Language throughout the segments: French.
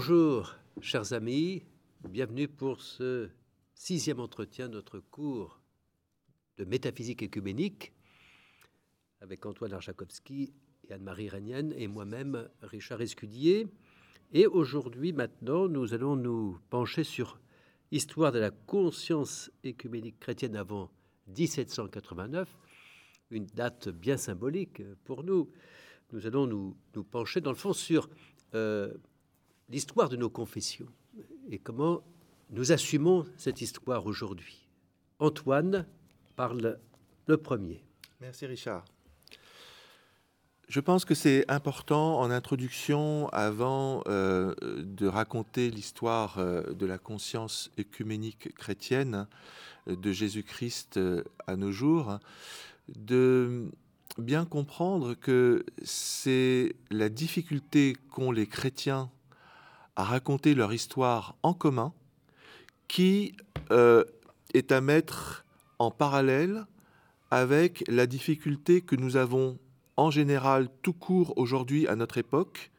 Bonjour, chers amis, bienvenue pour ce sixième entretien de notre cours de métaphysique écuménique avec Antoine Archakovski et Anne-Marie Rénienne et moi-même, Richard Escudier. Et aujourd'hui, maintenant, nous allons nous pencher sur Histoire de la conscience écuménique chrétienne avant 1789, une date bien symbolique pour nous. Nous allons nous, nous pencher, dans le fond, sur euh, l'histoire de nos confessions et comment nous assumons cette histoire aujourd'hui. Antoine parle le premier. Merci Richard. Je pense que c'est important en introduction, avant euh, de raconter l'histoire euh, de la conscience œcuménique chrétienne euh, de Jésus-Christ à nos jours, de bien comprendre que c'est la difficulté qu'ont les chrétiens à raconter leur histoire en commun qui euh, est à mettre en parallèle avec la difficulté que nous avons en général tout court aujourd'hui à notre époque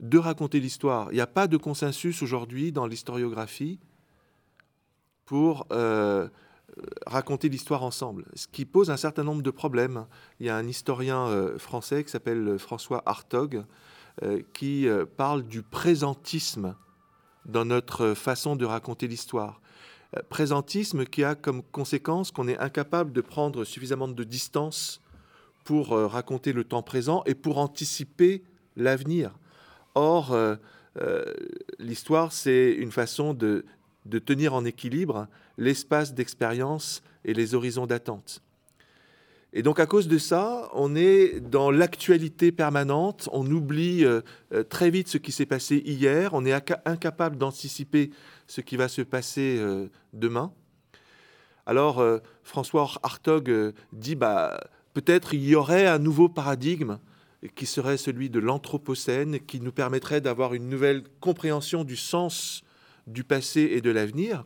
de raconter l'histoire. Il n'y a pas de consensus aujourd'hui dans l'historiographie pour euh, raconter l'histoire ensemble, ce qui pose un certain nombre de problèmes. Il y a un historien euh, français qui s'appelle François Hartog, qui euh, parle du présentisme dans notre façon de raconter l'histoire. Euh, présentisme qui a comme conséquence qu'on est incapable de prendre suffisamment de distance pour raconter le temps présent et pour anticiper l'avenir. Or, l'histoire, c'est une façon de, de tenir en équilibre l'espace d'expérience et les horizons d'attente. Et donc à cause de ça, on est dans l'actualité permanente, on oublie euh, euh, très vite ce qui s'est passé hier, on est incapable d'anticiper ce qui va se passer euh, demain. Alors François Hartog dit bah peut-être il y aurait un nouveau paradigme qui serait celui de l'anthropocène qui nous permettrait d'avoir une nouvelle compréhension du sens du passé et de l'avenir.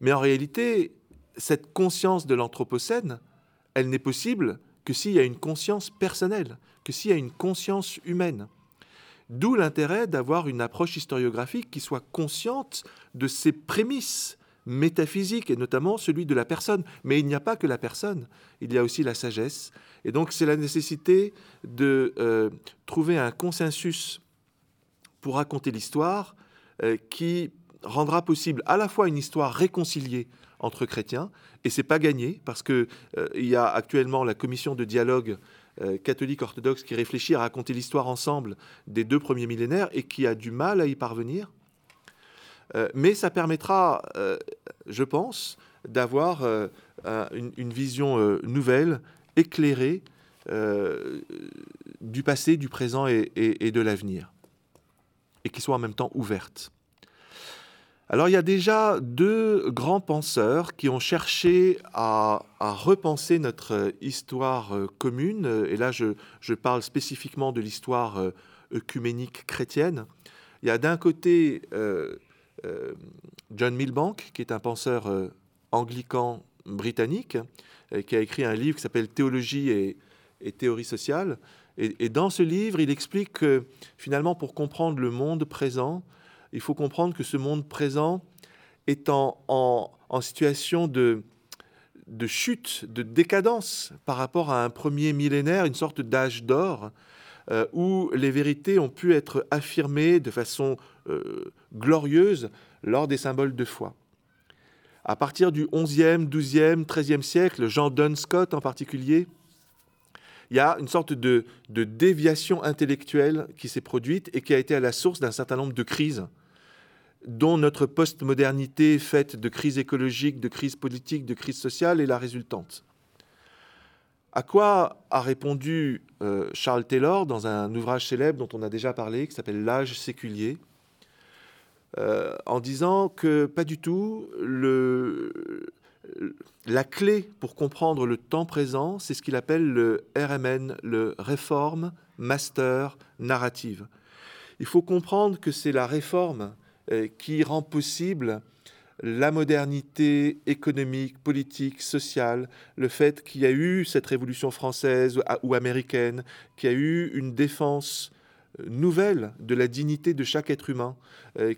Mais en réalité, cette conscience de l'anthropocène, elle n'est possible que s'il y a une conscience personnelle, que s'il y a une conscience humaine. D'où l'intérêt d'avoir une approche historiographique qui soit consciente de ses prémices métaphysiques, et notamment celui de la personne. Mais il n'y a pas que la personne, il y a aussi la sagesse. Et donc c'est la nécessité de euh, trouver un consensus pour raconter l'histoire euh, qui rendra possible à la fois une histoire réconciliée entre chrétiens. Et c'est pas gagné parce que euh, il y a actuellement la commission de dialogue euh, catholique orthodoxe qui réfléchit à raconter l'histoire ensemble des deux premiers millénaires et qui a du mal à y parvenir. Euh, mais ça permettra, je pense, d'avoir une, vision nouvelle, éclairée du passé, du présent et, et de l'avenir, et qui soit en même temps ouverte. Alors il y a déjà deux grands penseurs qui ont cherché à, repenser notre histoire euh, commune, et là je, parle spécifiquement de l'histoire euh, œcuménique chrétienne. Il y a d'un côté euh, John Milbank, qui est un penseur anglican britannique, qui a écrit un livre qui s'appelle Théologie et, théorie sociale. et, dans ce livre, il explique que finalement, pour comprendre le monde présent, il faut comprendre que ce monde présent est en, situation de, chute, de décadence par rapport à un premier millénaire, une sorte d'âge d'or, euh, où les vérités ont pu être affirmées de façon euh, glorieuse lors des symboles de foi. À partir du 11e, 12e, 13e siècle, Jean Duns Scott en particulier, il y a une sorte de, déviation intellectuelle qui s'est produite et qui a été à la source d'un certain nombre de crises dont notre postmodernité faite de crises écologiques, de crises politiques, de crises sociales est la résultante. À quoi a répondu euh, Charles Taylor dans un ouvrage célèbre dont on a déjà parlé, qui s'appelle L'âge séculier, euh, en disant que pas du tout, le, la clé pour comprendre le temps présent, c'est ce qu'il appelle le RMN, le Réforme Master Narrative. Il faut comprendre que c'est la réforme euh, qui rend possible la modernité économique, politique, sociale, le fait qu'il y a eu cette révolution française ou américaine, qu'il y a eu une défense nouvelle de la dignité de chaque être humain,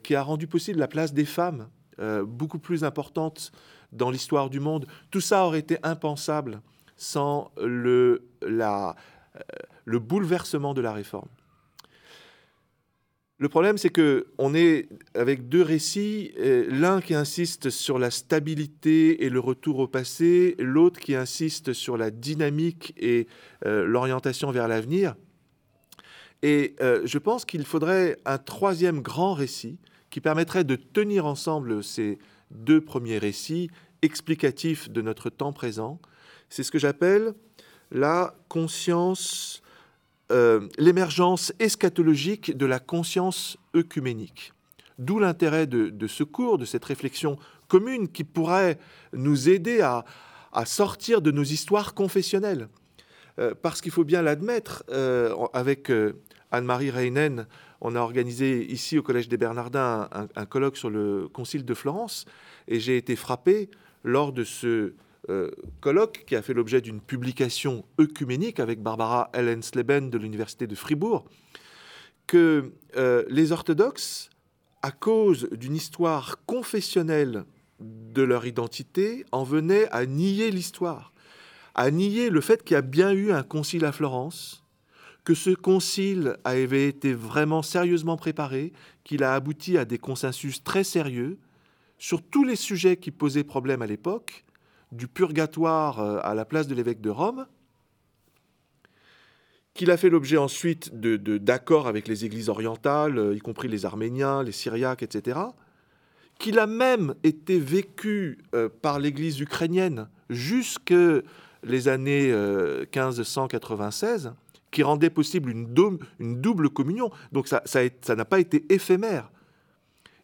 qui a rendu possible la place des femmes, beaucoup plus importante dans l'histoire du monde. Tout ça aurait été impensable sans le, la, le bouleversement de la réforme. Le problème, c'est que on est avec deux récits, euh, l'un qui insiste sur la stabilité et le retour au passé, l'autre qui insiste sur la dynamique et euh, l'orientation vers l'avenir. Et euh, je pense qu'il faudrait un troisième grand récit qui permettrait de tenir ensemble ces deux premiers récits explicatifs de notre temps présent. C'est ce que j'appelle la conscience euh, l'émergence eschatologique de la conscience œcuménique. D'où l'intérêt de, ce cours, de cette réflexion commune qui pourrait nous aider à, sortir de nos histoires confessionnelles. Euh, parce qu'il faut bien l'admettre, euh, avec Anne-Marie Reinen, on a organisé ici au Collège des Bernardins un colloque sur le Concile de Florence, et j'ai été frappé lors de ce euh, colloque qui a fait l'objet d'une publication œcuménique avec Barbara Ellensleben de l'Université de Fribourg, que euh, les orthodoxes, à cause d'une histoire confessionnelle de leur identité, en venaient à nier l'histoire, à nier le fait qu'il y a bien eu un concile à Florence, que ce concile avait été vraiment sérieusement préparé, qu'il a abouti à des consensus très sérieux sur tous les sujets qui posaient problème à l'époque, du purgatoire euh, à la place de l'évêque de Rome, qu'il a fait l'objet ensuite d'accords avec les églises orientales, euh, y compris les Arméniens, les Syriaques, etc., qu'il a même été vécu euh, par l'église ukrainienne jusque les années 1596, qui rendait possible une, double communion. Donc ça n'a pas été éphémère.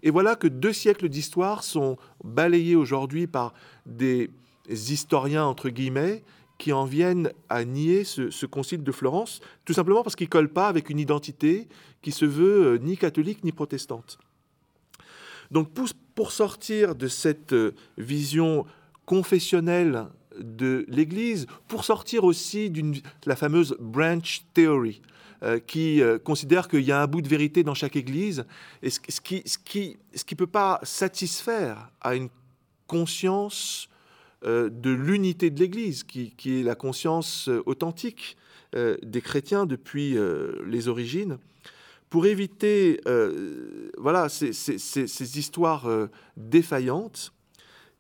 Et voilà que deux siècles d'histoire sont balayés aujourd'hui par des, historiens, entre guillemets, qui en viennent à nier ce, concile de Florence, tout simplement parce qu'il ne colle pas avec une identité qui se veut euh, ni catholique ni protestante. Donc pour, sortir de cette euh, vision confessionnelle de l'Église, pour sortir aussi de la fameuse branch theory, euh, qui considère qu'il y a un bout de vérité dans chaque Église, et ce, qui ne ce qui, ce qui peut pas satisfaire à une conscience euh, de l'unité de l'Église, qui, est la conscience euh, authentique euh, des chrétiens depuis les origines, pour éviter voilà, ces, histoires défaillantes,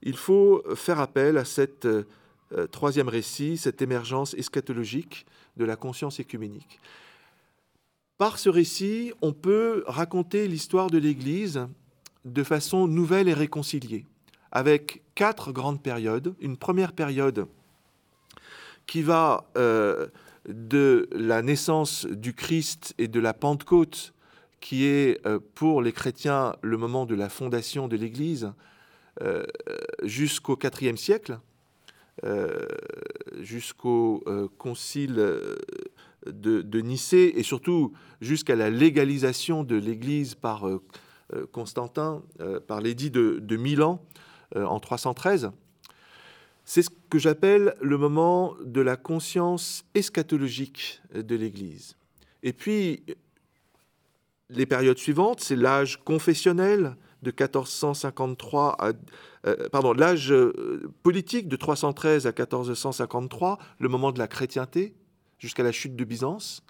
il faut faire appel à cette troisième récit, cette émergence eschatologique de la conscience écuménique. Par ce récit, on peut raconter l'histoire de l'Église de façon nouvelle et réconciliée avec quatre grandes périodes. Une première période qui va euh, de la naissance du Christ et de la Pentecôte, qui est euh, pour les chrétiens le moment de la fondation de l'Église, euh, jusqu'au IVe siècle, jusqu'au concile de, Nicée et surtout jusqu'à la légalisation de l'Église par Constantin, par l'édit de, de Milan, euh, en 313. C'est ce que j'appelle le moment de la conscience eschatologique de l'Église. Et puis, les périodes suivantes, c'est l'âge confessionnel de 1453 à, euh, pardon, l'âge euh, politique de 313 à 1453, le moment de la chrétienté jusqu'à la chute de Byzance.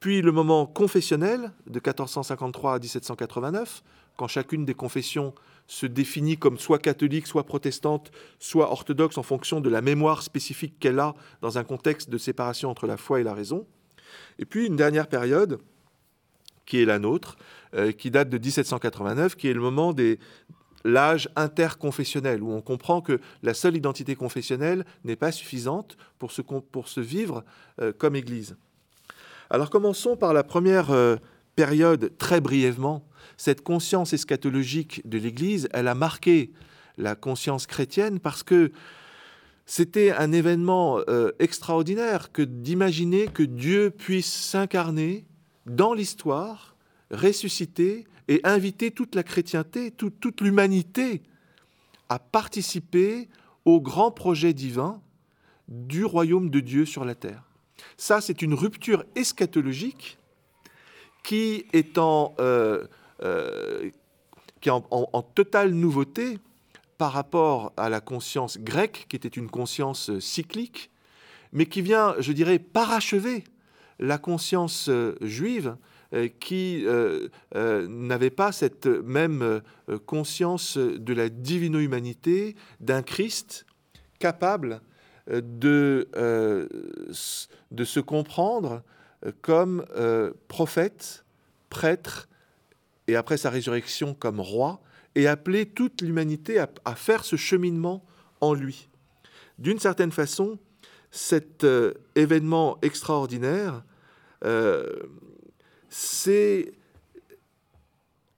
Puis le moment confessionnel de 1453 à 1789, quand chacune des confessions se définit comme soit catholique, soit protestante, soit orthodoxe en fonction de la mémoire spécifique qu'elle a dans un contexte de séparation entre la foi et la raison. Et puis une dernière période, qui est la nôtre, euh, qui date de 1789, qui est le moment des l'âge interconfessionnel, où on comprend que la seule identité confessionnelle n'est pas suffisante pour se, pour se vivre euh, comme Église. Alors commençons par la première euh, période, très brièvement, cette conscience eschatologique de l'Église, elle a marqué la conscience chrétienne parce que c'était un événement extraordinaire que d'imaginer que Dieu puisse s'incarner dans l'histoire, ressusciter et inviter toute la chrétienté, toute l'humanité à participer au grand projet divin du royaume de Dieu sur la terre. Ça, c'est une rupture eschatologique qui est en, qui en, totale nouveauté par rapport à la conscience grecque, qui était une conscience cyclique, mais qui vient, je dirais, parachever la conscience juive, euh, qui euh, euh, n'avaient pas cette même conscience de la divino-humanité d'un Christ capable de, de se comprendre comme prophète, prêtre, et après sa résurrection comme roi, et appeler toute l'humanité à, faire ce cheminement en lui. D'une certaine façon, cet événement extraordinaire c'est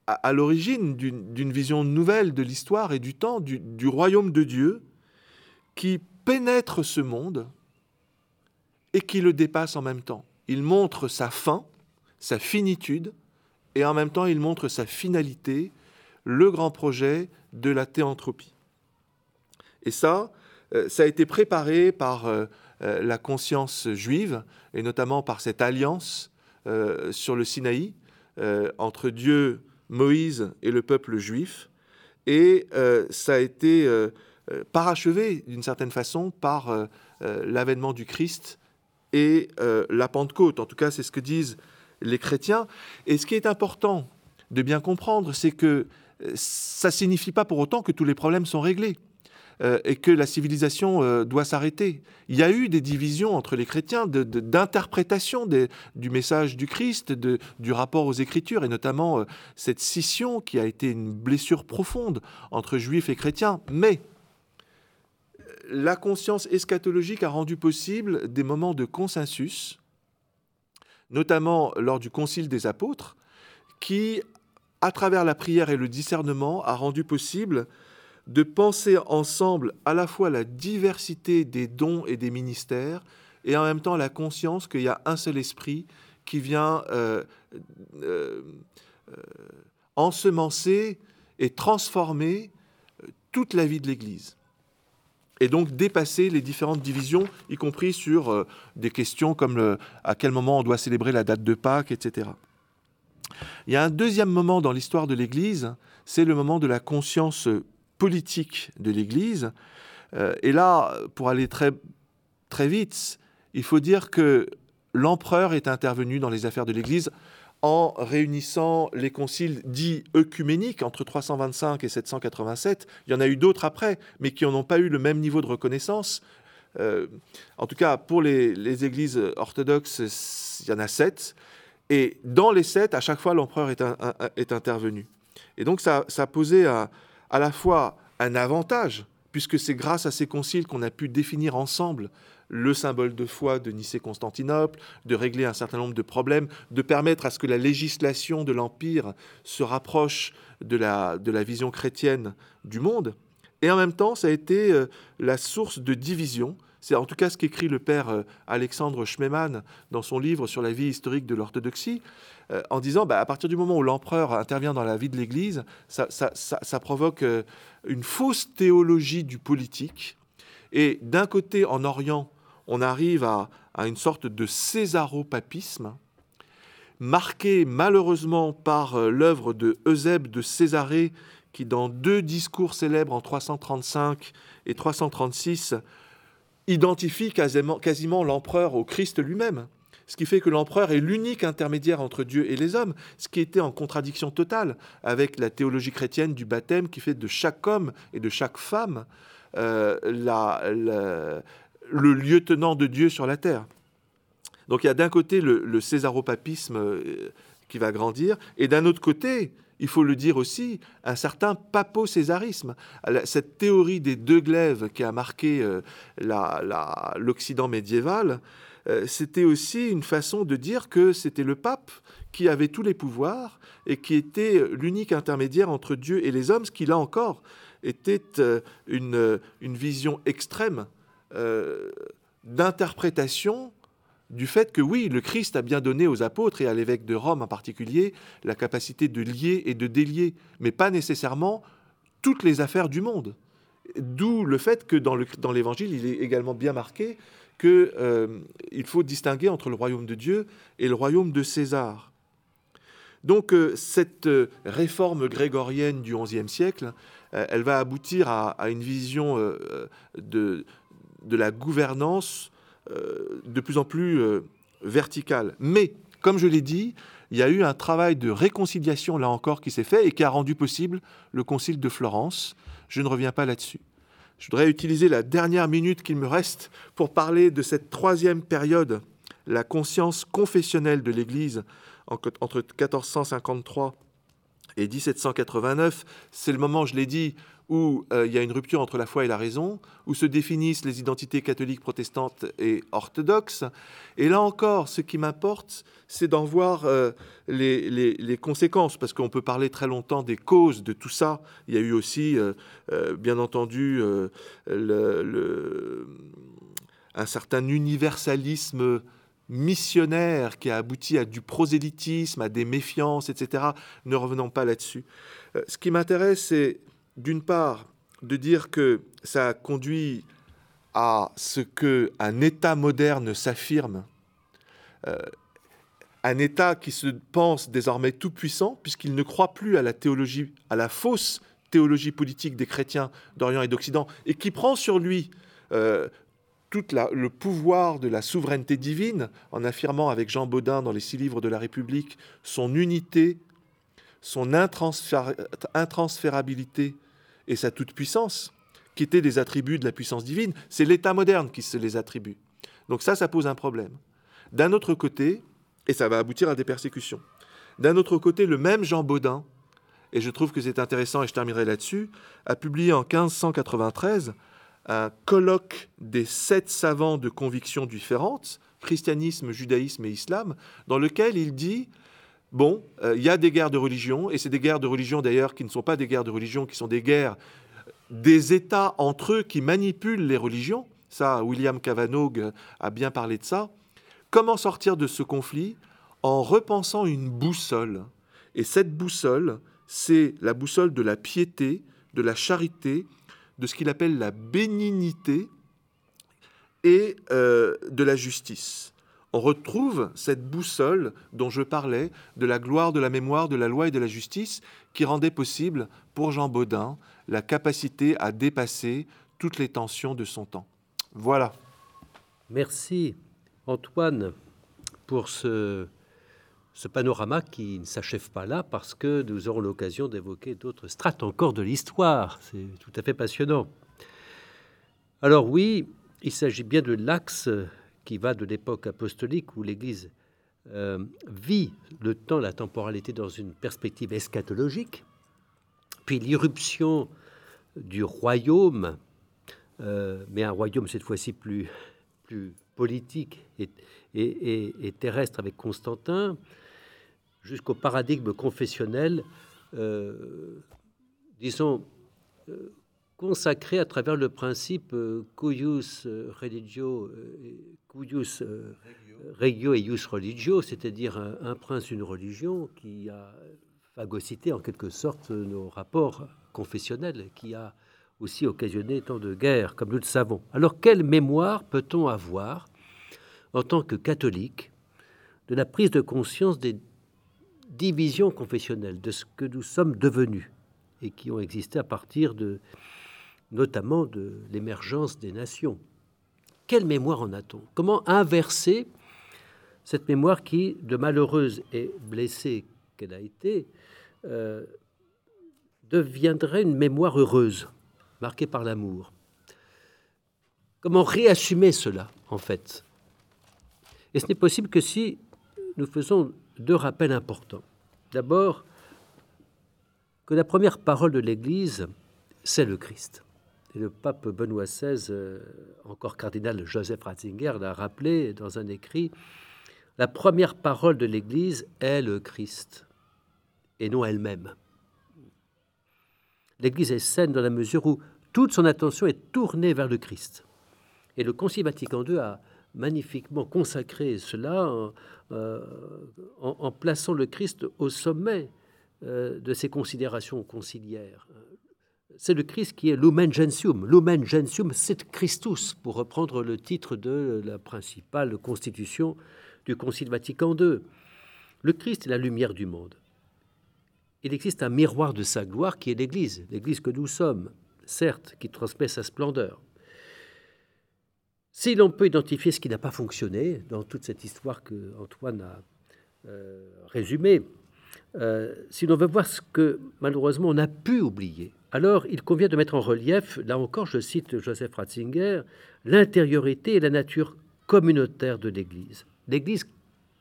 à, l'origine d'une vision nouvelle de l'histoire et du temps, du, royaume de Dieu, qui pénètre ce monde et qui le dépasse en même temps. Il montre sa fin, sa finitude, et en même temps il montre sa finalité, le grand projet de la théanthropie. Et ça, euh, ça a été préparé par euh, euh, la conscience juive, et notamment par cette alliance euh, sur le Sinaï euh, entre Dieu, Moïse et le peuple juif. Et euh, ça a été parachevé d'une certaine façon par l'avènement du Christ et la Pentecôte. En tout cas, c'est ce que disent les chrétiens. Et ce qui est important de bien comprendre, c'est que ça ne signifie pas pour autant que tous les problèmes sont réglés. Euh, et que la civilisation euh, doit s'arrêter. Il y a eu des divisions entre les chrétiens d'interprétation du message du Christ, du rapport aux Écritures, et notamment euh, cette scission qui a été une blessure profonde entre juifs et chrétiens. Mais la conscience eschatologique a rendu possible des moments de consensus, notamment lors du Concile des apôtres, qui, à travers la prière et le discernement, a rendu possible de penser ensemble à la fois la diversité des dons et des ministères et en même temps la conscience qu'il y a un seul esprit qui vient euh, euh, euh, ensemencer et transformer toute la vie de l'Église. Et donc dépasser les différentes divisions, y compris sur des questions comme à quel moment on doit célébrer la date de Pâques, etc. Il y a un deuxième moment dans l'histoire de l'Église, c'est le moment de la conscience politique de l'Église. Euh, et là, pour aller très, très vite, il faut dire que l'empereur est intervenu dans les affaires de l'Église en réunissant les conciles dits œcuméniques entre 325 et 787. Il y en a eu d'autres après, mais qui n'ont pas eu le même niveau de reconnaissance. Euh, en tout cas, pour les, églises orthodoxes, il y en a sept. Et dans les sept, à chaque fois, l'empereur est, est, intervenu. Et donc, ça, ça a posé à, à la fois un avantage, puisque c'est grâce à ces conciles qu'on a pu définir ensemble le symbole de foi de Nicée-Constantinople, de régler un certain nombre de problèmes, de permettre à ce que la législation de l'Empire se rapproche de la, de la vision chrétienne du monde. Et en même temps, ça a été euh, la source de division. C'est en tout cas ce qu'écrit le père euh, Alexandre Schmemann dans son livre sur la vie historique de l'orthodoxie. Euh, en disant, bah, à partir du moment où l'empereur intervient dans la vie de l'Église, ça, provoque euh, une fausse théologie du politique. Et d'un côté, en Orient, on arrive à, une sorte de césaropapisme, marqué malheureusement par l'œuvre de Eusèbe de Césarée, qui dans deux discours célèbres en 335 et 336 identifie quasiment l'empereur au Christ lui-même ce qui fait que l'empereur est l'unique intermédiaire entre Dieu et les hommes, ce qui était en contradiction totale avec la théologie chrétienne du baptême qui fait de chaque homme et de chaque femme euh, le lieutenant de Dieu sur la terre. Donc il y a d'un côté le, césaropapisme euh, qui va grandir, et d'un autre côté, il faut le dire aussi, un certain papo-césarisme. Cette théorie des deux glaives qui a marqué euh, l'Occident médiéval, euh, c'était aussi une façon de dire que c'était le pape qui avait tous les pouvoirs et qui était l'unique intermédiaire entre Dieu et les hommes, ce qui là encore était euh, une, une vision extrême d'interprétation du fait que oui, le Christ a bien donné aux apôtres et à l'évêque de Rome en particulier la capacité de lier et de délier, mais pas nécessairement toutes les affaires du monde. D'où le fait que dans l'Évangile, il est également bien marqué qu'il euh, faut distinguer entre le royaume de Dieu et le royaume de César. Donc cette réforme grégorienne du XIe siècle, elle va aboutir à, une vision de, la gouvernance de plus en plus verticale. Mais, comme je l'ai dit, il y a eu un travail de réconciliation, là encore, qui s'est fait et qui a rendu possible le Concile de Florence. Je ne reviens pas là-dessus. Je voudrais utiliser la dernière minute qu'il me reste pour parler de cette troisième période, la conscience confessionnelle de l'Église entre 1453 et 1789. C'est le moment, je l'ai dit, où euh, il y a une rupture entre la foi et la raison, où se définissent les identités catholiques, protestantes et orthodoxes. Et là encore, ce qui m'importe, c'est d'en voir euh, les, conséquences, parce qu'on peut parler très longtemps des causes de tout ça. Il y a eu aussi, euh, bien entendu, un certain universalisme missionnaire qui a abouti à du prosélytisme, à des méfiances, etc. Ne revenons pas là-dessus. ce qui m'intéresse, c'est d'une part, de dire que ça conduit à ce que un État moderne s'affirme, euh, un État qui se pense désormais tout puissant puisqu'il ne croit plus à la théologie, à la fausse théologie politique des chrétiens d'Orient et d'Occident, et qui prend sur lui euh, tout le pouvoir de la souveraineté divine en affirmant avec Jean Baudin dans les six livres de la République son unité, son intransférabilité et sa toute-puissance, qui étaient des attributs de la puissance divine. C'est l'État moderne qui se les attribue. Donc ça, ça pose un problème. D'un autre côté, et ça va aboutir à des persécutions, d'un autre côté, le même Jean Baudin, et je trouve que c'est intéressant et je terminerai là-dessus, a publié en 1593 un colloque des sept savants de convictions différentes, christianisme, judaïsme et islam, dans lequel il dit bon, euh, il y a des guerres de religion, et c'est des guerres de religion d'ailleurs qui ne sont pas des guerres de religion, qui sont des guerres des États entre eux qui manipulent les religions. Ça, William Cavanaugh a bien parlé de ça. Comment sortir de ce conflit En repensant une boussole? Et cette boussole, c'est la boussole de la piété, de la charité, de ce qu'il appelle la bénignité et euh, de la justice on retrouve cette boussole dont je parlais, de la gloire, de la mémoire, de la loi et de la justice, qui rendait possible pour Jean Baudin la capacité à dépasser toutes les tensions de son temps. Voilà. Merci Antoine pour ce, ce panorama qui ne s'achève pas là parce que nous aurons l'occasion d'évoquer d'autres strates encore de l'histoire. C'est tout à fait passionnant. Alors oui, il s'agit bien de l'axe qui va de l'époque apostolique où l'Église euh, vit le temps, la temporalité dans une perspective eschatologique, puis l'irruption du royaume, euh, mais un royaume cette fois-ci plus, plus politique et, terrestre avec Constantin, jusqu'au paradigme confessionnel, euh, disons, consacré à travers le principe cuius religio cuius euh, regio et ius religio, c'est-à-dire un, prince, une religion qui a phagocyté en quelque sorte nos rapports confessionnels, qui a aussi occasionné tant de guerres, comme nous le savons. Alors, quelle mémoire peut-on avoir en tant que catholique de la prise de conscience des divisions confessionnelles, de ce que nous sommes devenus et qui ont existé à partir de, notamment de l'émergence des nations. Quelle mémoire en a-t-on? Comment inverser cette mémoire qui, de malheureuse et blessée qu'elle a été, euh, deviendrait une mémoire heureuse, marquée par l'amour? Comment réassumer cela, en fait? Et ce n'est possible que si nous faisons deux rappels importants. D'abord, que la première parole de l'Église, c'est le Christ le pape Benoît XVI, euh, encore cardinal Joseph Ratzinger, l'a rappelé dans un écrit, la première parole de l'Église est le Christ et non elle-même. L'Église est saine dans la mesure où toute son attention est tournée vers le Christ. Et le Concile Vatican II a magnifiquement consacré cela en, euh, plaçant le Christ au sommet euh, de ses considérations conciliaires c'est le Christ qui est lumen gentium. Lumen gentium, c'est Christus, pour reprendre le titre de la principale constitution du Concile Vatican II. Le Christ est la lumière du monde. il existe un miroir de sa gloire qui est l'Église, l'Église que nous sommes, certes, qui transmet sa splendeur. Si l'on peut identifier ce qui n'a pas fonctionné dans toute cette histoire que Antoine a euh, résumée, euh, si l'on veut voir ce que malheureusement on a pu oublier, alors il convient de mettre en relief, là encore je cite Joseph Ratzinger, l'intériorité et la nature communautaire de l'Église. L'Église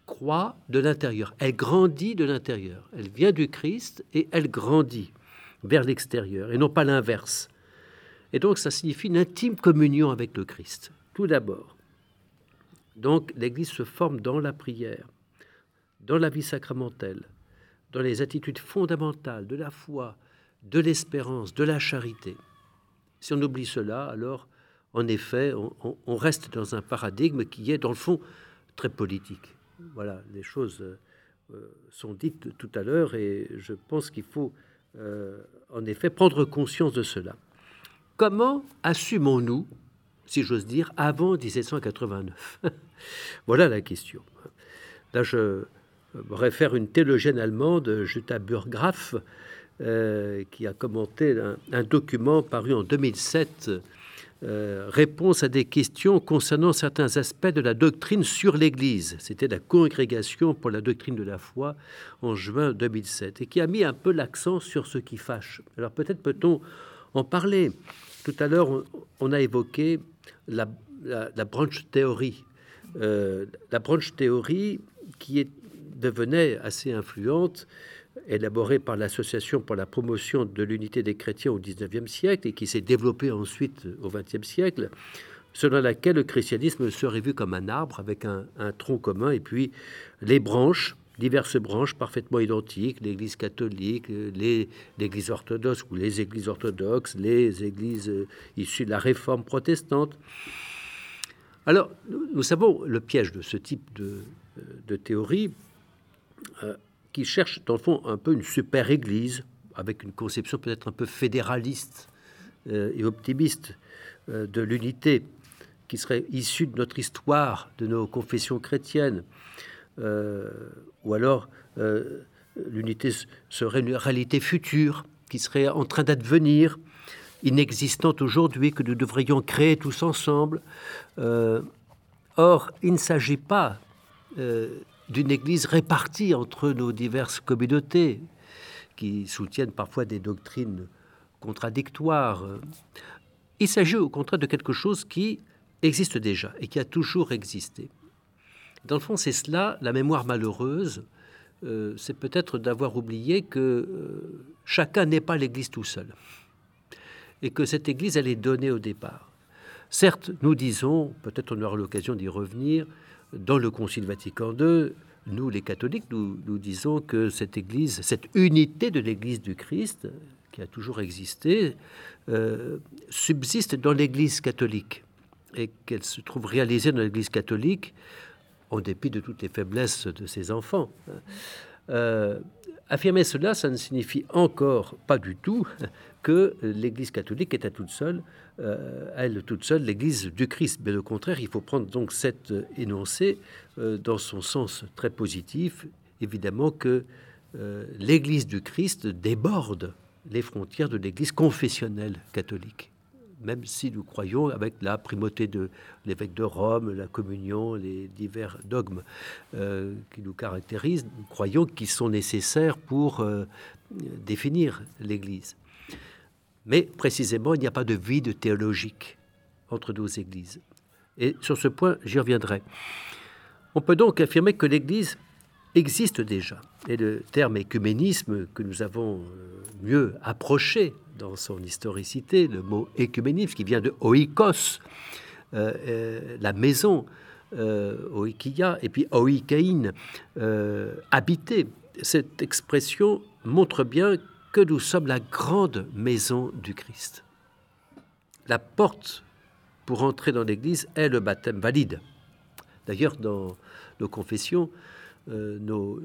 croît de l'intérieur, elle grandit de l'intérieur, elle vient du Christ et elle grandit vers l'extérieur, et non pas l'inverse. Et donc ça signifie une intime communion avec le Christ, tout d'abord. Donc l'Église se forme dans la prière, dans la vie sacramentelle, dans les attitudes fondamentales de la foi, de l'espérance, de la charité. Si on oublie cela, alors en effet, on, reste dans un paradigme qui est dans le fond très politique. Voilà, les choses euh, sont dites tout à l'heure et je pense qu'il faut euh, en effet prendre conscience de cela. Comment assumons-nous, si j'ose dire, avant 1789 Voilà la question. Là, je réfère une théologienne allemande, Jutta Burgraff, euh, qui a commenté un, document paru en 2007 euh, réponse à des questions concernant certains aspects de la doctrine sur l'Église. C'était la congrégation pour la doctrine de la foi en juin 2007 et qui a mis un peu l'accent sur ce qui fâche. Alors peut-être peut-on en parler. Tout à l'heure, on, a évoqué la, branche théorie. Euh, la branche théorie qui est, devenait assez influente élaboré par l'Association pour la promotion de l'unité des chrétiens au XIXe siècle et qui s'est développée ensuite au XXe siècle, selon laquelle le christianisme serait vu comme un arbre avec un, tronc commun et puis les branches, diverses branches parfaitement identiques, l'Église catholique, l'Église orthodoxe ou les Églises orthodoxes, les Églises euh, issues de la réforme protestante. Alors, nous, savons le piège de ce type de, de théorie. Euh, qui cherche, dans le fond, un peu une super église, avec une conception peut-être un peu fédéraliste euh, et optimiste euh, de l'unité, qui serait issue de notre histoire, de nos confessions chrétiennes, euh, ou alors l'unité serait une réalité future, qui serait en train d'advenir, inexistante aujourd'hui, que nous devrions créer tous ensemble. or, il ne s'agit pas d'une Église répartie entre nos diverses communautés, qui soutiennent parfois des doctrines contradictoires. Il s'agit au contraire de quelque chose qui existe déjà et qui a toujours existé. Dans le fond, c'est cela, la mémoire malheureuse, euh, c'est peut-être d'avoir oublié que euh, chacun n'est pas l'Église tout seul, et que cette Église, elle est donnée au départ. Certes, nous disons, peut-être on aura l'occasion d'y revenir, dans le Concile Vatican II, nous les catholiques, nous, disons que cette Église, cette unité de l'Église du Christ, qui a toujours existé, euh, subsiste dans l'Église catholique et qu'elle se trouve réalisée dans l'Église catholique en dépit de toutes les faiblesses de ses enfants. Euh, affirmer cela, ça ne signifie encore pas du tout que l'Église catholique est à toute seule, euh, elle toute seule, l'Église du Christ. Mais au contraire, il faut prendre donc cet énoncé euh, dans son sens très positif. Évidemment que euh, l'Église du Christ déborde les frontières de l'Église confessionnelle catholique même si nous croyons avec la primauté de l'évêque de Rome, la communion, les divers dogmes qui nous caractérisent, nous croyons qu'ils sont nécessaires pour définir l'Église. Mais précisément, il n'y a pas de vide théologique entre nos églises. Et sur ce point, j'y reviendrai. On peut donc affirmer que l'Église existe déjà. Et le terme écuménisme que nous avons euh, mieux approché dans son historicité, le mot écuménisme qui vient de oikos, euh, euh, la maison, oikia, et puis oikain, habiter. Cette expression montre bien que nous sommes la grande maison du Christ. La porte pour entrer dans l'Église est le baptême valide. D'ailleurs, dans nos confessions, euh, nos,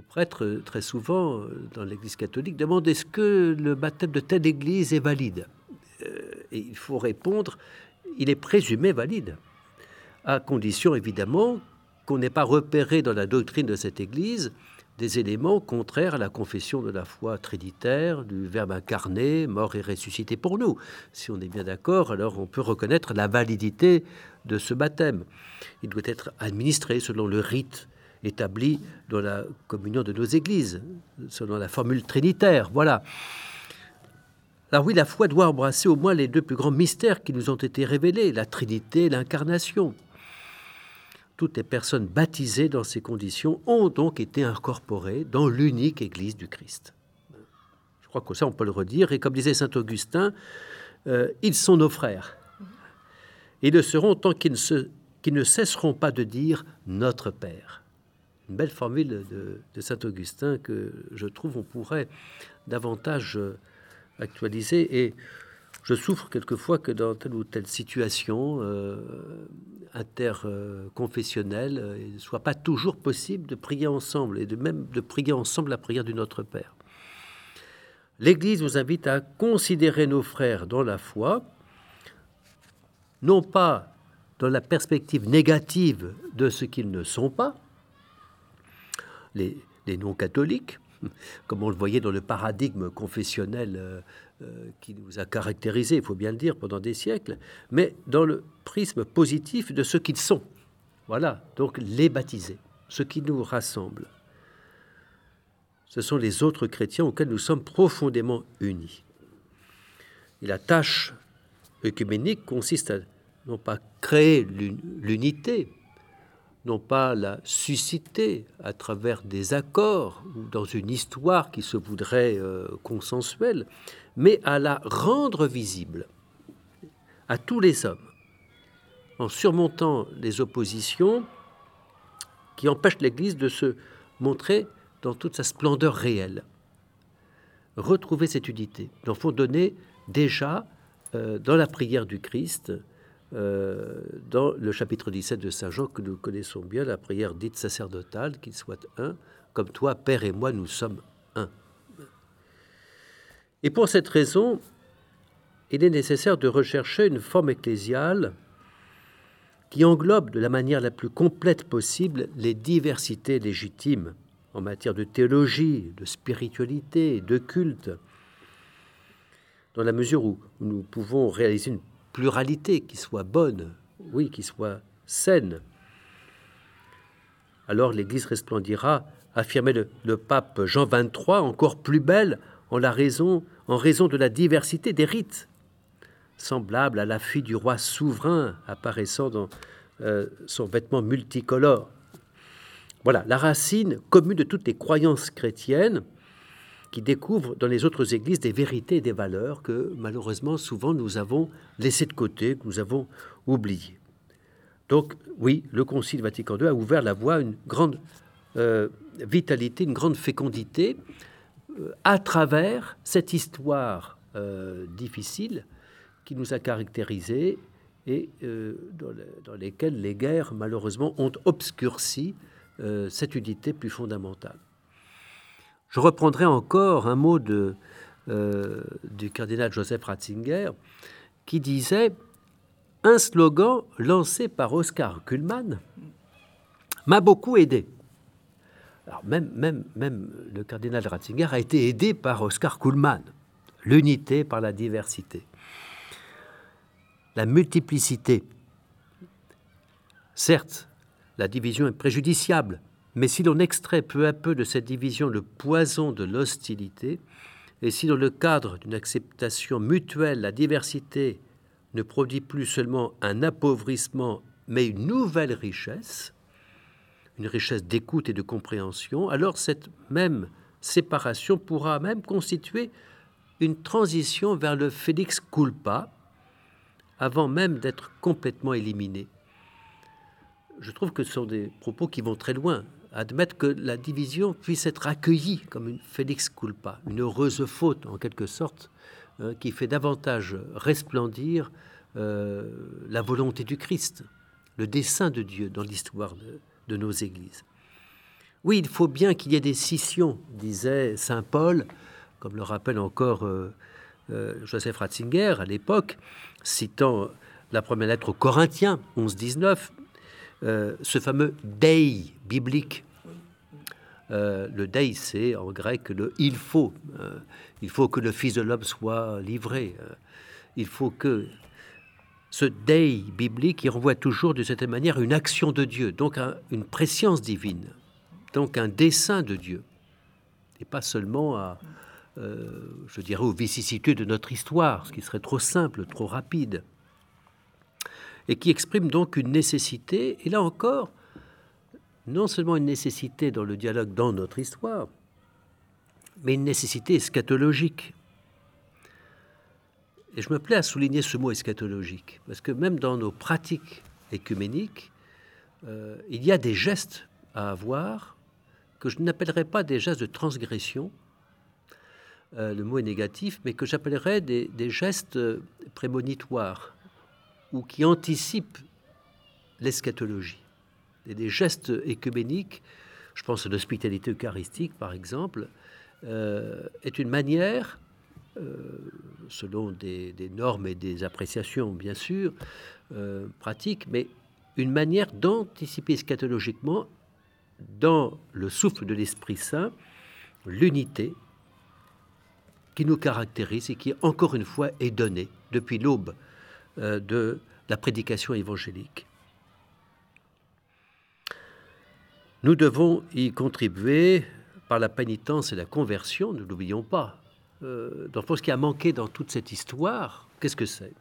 prêtres, très souvent, euh, dans l'Église catholique, demandent est-ce que le baptême de telle Église est valide euh, Et il faut répondre, il est présumé valide, à condition évidemment qu'on n'ait pas repéré dans la doctrine de cette Église des éléments contraires à la confession de la foi trinitaire, du Verbe incarné, mort et ressuscité pour nous. Si on est bien d'accord, alors on peut reconnaître la validité de ce baptême. Il doit être administré selon le rite établi dans la communion de nos églises, selon la formule trinitaire. Voilà. Alors oui, la foi doit embrasser au moins les deux plus grands mystères qui nous ont été révélés, la Trinité et l'incarnation. Toutes les personnes baptisées dans ces conditions ont donc été incorporées dans l'unique Église du Christ. Je crois que ça, on peut le redire. Et comme disait saint Augustin, euh, ils sont nos frères. Ils le seront tant qu'ils ne cesseront pas de dire notre Père une belle formule de, Saint Augustin que je trouve on pourrait davantage euh, actualiser. Et je souffre quelquefois que dans telle ou telle situation euh, interconfessionnelle, euh, il ne soit pas toujours possible de prier ensemble et de même de prier ensemble la prière du Notre Père. L'Église vous invite à considérer nos frères dans la foi, non pas dans la perspective négative de ce qu'ils ne sont pas, les, non-catholiques, comme on le voyait dans le paradigme confessionnel euh, euh, qui nous a caractérisés, il faut bien le dire, pendant des siècles, mais dans le prisme positif de ce qu'ils sont. Voilà, donc les baptisés, ce qui nous rassemble. Ce sont les autres chrétiens auxquels nous sommes profondément unis. Et la tâche œcuménique consiste à non pas créer l'unité, non pas la susciter à travers des accords ou dans une histoire qui se voudrait euh, consensuelle, mais à la rendre visible à tous les hommes, en surmontant les oppositions qui empêchent l'Église de se montrer dans toute sa splendeur réelle. Retrouver cette unité, il faut donner déjà euh, dans la prière du Christ euh, dans le chapitre 17 de Saint Jean que nous connaissons bien, la prière dite sacerdotale, qu'il soit un, comme toi, Père et moi, nous sommes un. Et pour cette raison, il est nécessaire de rechercher une forme ecclésiale qui englobe de la manière la plus complète possible les diversités légitimes en matière de théologie, de spiritualité, de culte, dans la mesure où nous pouvons réaliser une pluralité qui soit bonne, oui, qui soit saine. Alors l'Église resplendira, affirmait le, pape Jean XXIII, encore plus belle en, raison de la diversité des rites, semblable à la fille du roi souverain apparaissant dans euh, son vêtement multicolore. Voilà, la racine commune de toutes les croyances chrétiennes, qui découvrent dans les autres églises des vérités et des valeurs que malheureusement souvent nous avons laissées de côté, que nous avons oubliées. Donc oui, le Concile Vatican II a ouvert la voie à une grande euh, vitalité, une grande fécondité euh, à travers cette histoire euh, difficile qui nous a caractérisés et dans, dans, lesquelles les guerres malheureusement ont obscurci cette unité plus fondamentale. Je reprendrai encore un mot euh, du cardinal Joseph Ratzinger qui disait Un slogan lancé par Oscar Kuhlmann m'a beaucoup aidé. Même, même, même le cardinal Ratzinger a été aidé par Oscar Kuhlmann, l'unité par la diversité, la multiplicité. Certes, la division est préjudiciable, mais si l'on extrait peu à peu de cette division le poison de l'hostilité, et si dans le cadre d'une acceptation mutuelle, la diversité ne produit plus seulement un appauvrissement, mais une nouvelle richesse, une richesse d'écoute et de compréhension, alors cette même séparation pourra même constituer une transition vers le Félix culpa, avant même d'être complètement éliminé. Je trouve que ce sont des propos qui vont très loin admettre que la division puisse être accueillie comme une Félix culpa, une heureuse faute en quelque sorte, hein, qui fait davantage resplendir euh, la volonté du Christ, le dessein de Dieu dans l'histoire de, nos églises. Oui, il faut bien qu'il y ait des scissions, disait Saint Paul, comme le rappelle encore euh, euh, Joseph Ratzinger à l'époque, citant la première lettre aux Corinthiens, 11-19, ce fameux Dei biblique le deïsé en grec le il faut. il faut que le Fils de l'homme soit livré. il faut que ce dei biblique, il renvoie toujours de cette manière une action de Dieu, donc une préscience divine, donc un dessein de Dieu, et pas seulement à, euh, je dirais, aux vicissitudes de notre histoire, ce qui serait trop simple, trop rapide, et qui exprime donc une nécessité, et là encore, non seulement une nécessité dans le dialogue dans notre histoire, mais une nécessité eschatologique. Et je me plais à souligner ce mot eschatologique, parce que même dans nos pratiques écuméniques, euh, il y a des gestes à avoir que je n'appellerais pas des gestes de transgression, euh, le mot est négatif, mais que j'appellerais des, gestes prémonitoires ou qui anticipent l'eschatologie. Et des gestes écuméniques, je pense à l'hospitalité eucharistique par exemple, euh, est une manière euh, selon des, normes et des appréciations, bien sûr, euh, pratiques, mais une manière d'anticiper scatologiquement, dans le souffle de l'Esprit Saint, l'unité qui nous caractérise et qui, encore une fois, est donnée depuis l'aube euh, de la prédication évangélique. Nous devons y contribuer par la pénitence et la conversion, ne l'oublions pas. Euh, dans ce qui a manqué dans toute cette histoire, qu'est-ce que c'est?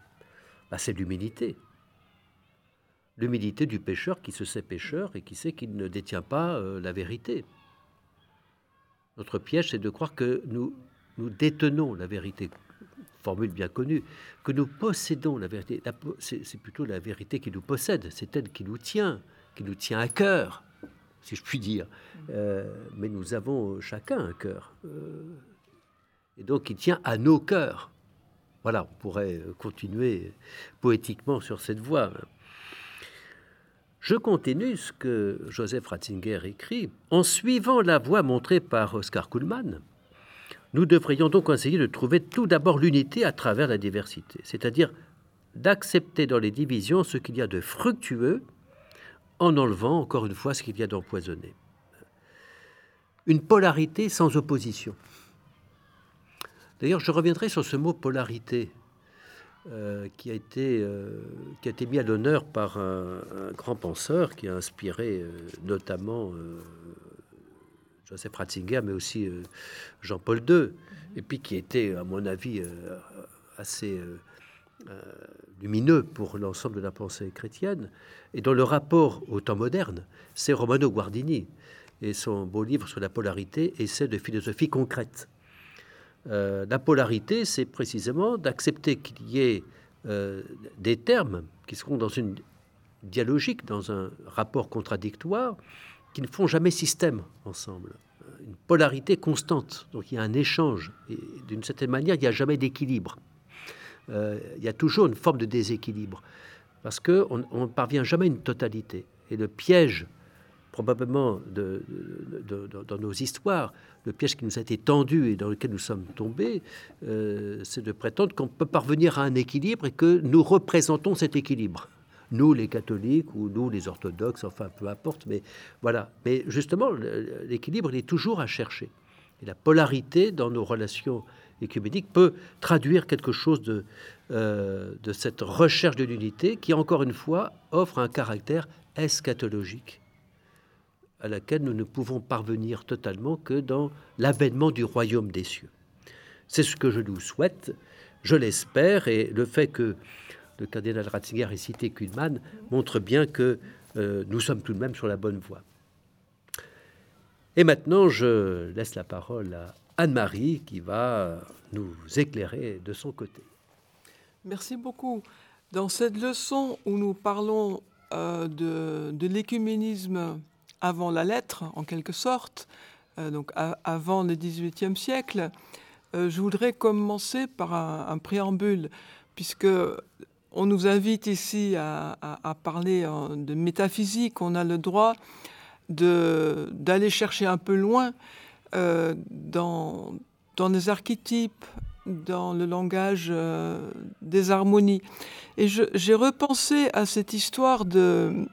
Bah, C'est l'humilité. L'humilité du pécheur qui se sait pécheur et qui sait qu'il ne détient pas euh, la vérité. Notre piège, c'est de croire que nous détenons la vérité, formule bien connue, que nous possédons la vérité. C'est plutôt la vérité qui nous possède, c'est elle qui nous tient, qui nous tient à cœur, si je puis dire. Euh, mais nous avons chacun un cœur et donc il tient à nos cœurs. Voilà, on pourrait euh, continuer poétiquement sur cette voie. Je continue ce que Joseph Ratzinger écrit. En suivant la voie montrée par Oscar Kuhlmann, nous devrions donc essayer de trouver tout d'abord l'unité à travers la diversité, c'est-à-dire d'accepter dans les divisions ce qu'il y a de fructueux en enlevant encore une fois ce qu'il y a d'empoisonné. Une polarité sans opposition. D'ailleurs, je reviendrai sur ce mot polarité. Euh, qui, a été, euh, qui a mis à l'honneur par un, grand penseur qui a inspiré euh, notamment Joseph Ratzinger, mais aussi Jean-Paul II, et puis qui était, à mon avis, assez lumineux pour l'ensemble de la pensée chrétienne. Et dans le rapport au temps moderne, c'est Romano Guardini et son beau livre sur la polarité, essai de philosophie concrète. Euh, la polarité, c'est précisément d'accepter qu'il y ait euh, des termes qui seront dans une dialogique, dans un rapport contradictoire, qui ne font jamais système ensemble. Une polarité constante. Donc il y a un échange. Et d'une certaine manière, il n'y a jamais d'équilibre. Euh, il y a toujours une forme de déséquilibre. Parce qu'on ne parvient jamais à une totalité. Et le piège probablement dans nos histoires, le piège qui nous a été tendu et dans lequel nous sommes tombés, euh, c'est de prétendre qu'on peut parvenir à un équilibre et que nous représentons cet équilibre. Nous, les catholiques, ou nous, les orthodoxes, enfin, peu importe, mais voilà. Mais justement, l'équilibre, il est toujours à chercher. Et la polarité dans nos relations écuméniques peut traduire quelque chose de, euh, de cette recherche de l'unité qui, encore une fois, offre un caractère eschatologique à laquelle nous ne pouvons parvenir totalement que dans l'avènement du royaume des cieux. C'est ce que je nous souhaite, je l'espère, et le fait que le cardinal Ratzinger ait cité Kuhlmann montre bien que euh, nous sommes tout de même sur la bonne voie. Et maintenant, je laisse la parole à Anne-Marie qui va nous éclairer de son côté. Merci beaucoup. Dans cette leçon où nous parlons euh, de, de l'écuménisme avant la lettre, en quelque sorte, euh, donc avant le XVIIIe siècle, je voudrais commencer par un, préambule, puisque on nous invite ici à, parler de métaphysique, on a le droit d'aller chercher un peu loin euh, dans, les archétypes, dans le langage des harmonies. Et j'ai repensé à cette histoire de,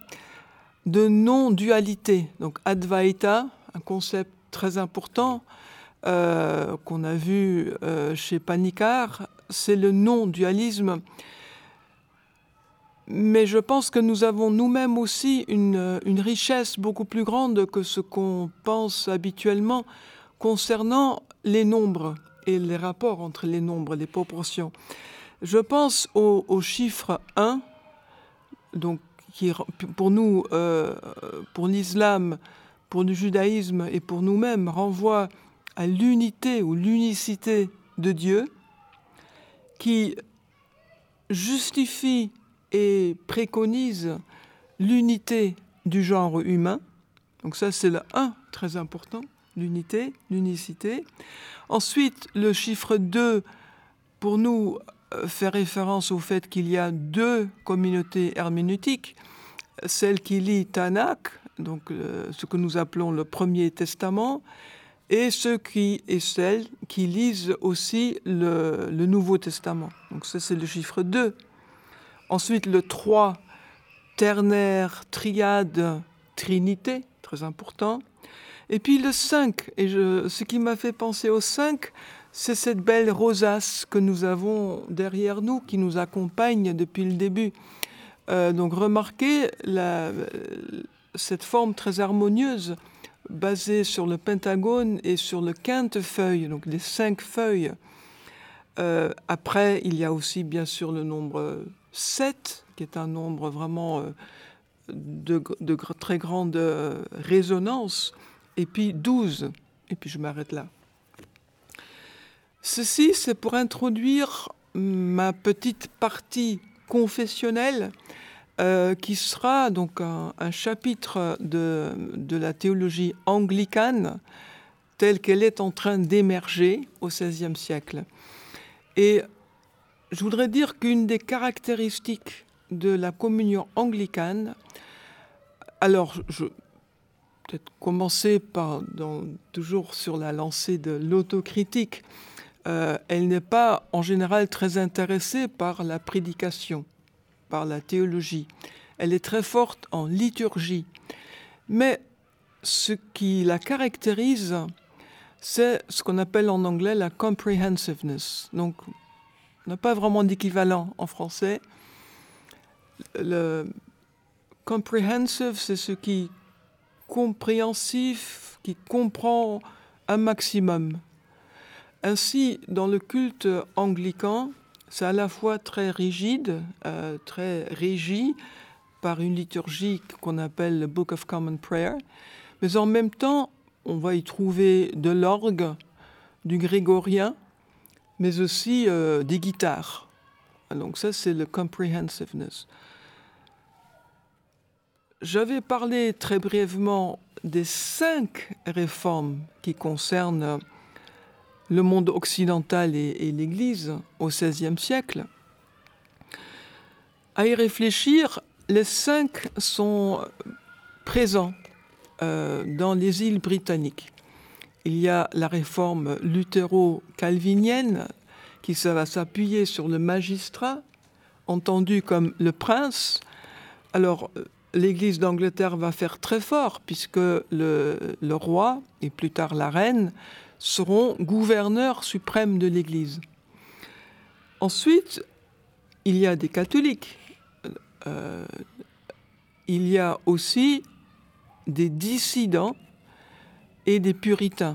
non-dualité. Donc Advaita, un concept très important euh, qu'on a vu euh, chez Panicard, c'est le non-dualisme. Mais je pense que nous avons nous-mêmes aussi une, richesse beaucoup plus grande que ce qu'on pense habituellement concernant les nombres et les rapports entre les nombres, les proportions. Je pense au, au chiffre 1, donc qui pour nous, euh, pour l'islam, pour le judaïsme et pour nous-mêmes renvoie à l'unité ou l'unicité de Dieu, qui justifie et préconise l'unité du genre humain. Donc ça, c'est le 1, très important, l'unité, l'unicité. Ensuite, le chiffre 2, pour nous, euh, fait référence au fait qu'il y a deux communautés herméneutiques, celle qui lit Tanakh, donc euh, ce que nous appelons le Premier Testament, et ceux qui et celles qui lisent aussi le, Nouveau Testament. Donc ça c'est le chiffre 2. Ensuite le 3, ternaire, triade, trinité, très important. Et puis le 5, et ce qui m'a fait penser au 5, c'est cette belle rosace que nous avons derrière nous, qui nous accompagne depuis le début. Euh, donc remarquez cette forme très harmonieuse basée sur le pentagone et sur le quinte-feuille, donc les cinq feuilles. Euh, après, il y a aussi bien sûr le nombre 7, qui est un nombre vraiment euh, de, très grande résonance, et puis 12, et puis je m'arrête là. Ceci, c'est pour introduire ma petite partie confessionnelle euh, qui sera donc un, chapitre de, de, la théologie anglicane telle qu'elle est en train d'émerger au XVIe siècle. Et je voudrais dire qu'une des caractéristiques de la communion anglicane, alors je peut-être commencer par toujours sur la lancée de l'autocritique, euh, elle n'est pas en général très intéressée par la prédication, par la théologie. Elle est très forte en liturgie. Mais ce qui la caractérise, c'est ce qu'on appelle en anglais la comprehensiveness. Donc, on n'a pas vraiment d'équivalent en français. Le comprehensive, c'est ce qui est compréhensif, qui comprend un maximum. Ainsi, dans le culte anglican, c'est à la fois très rigide, euh, très régi par une liturgie qu'on appelle le Book of Common Prayer, mais en même temps, on va y trouver de l'orgue, du grégorien, mais aussi euh, des guitares. Donc ça, c'est le comprehensiveness. J'avais parlé très brièvement des cinq réformes qui concernent le monde occidental et, l'Église au XVIe siècle. À y réfléchir, les cinq sont présents euh, dans les îles britanniques. Il y a la réforme luthéro-calvinienne qui va s'appuyer sur le magistrat, entendu comme le prince. Alors, l'Église d'Angleterre va faire très fort puisque le, le, roi et plus tard la reine seront gouverneurs suprêmes de l'Église. Ensuite, il y a des catholiques. Euh, il y a aussi des dissidents et des puritains.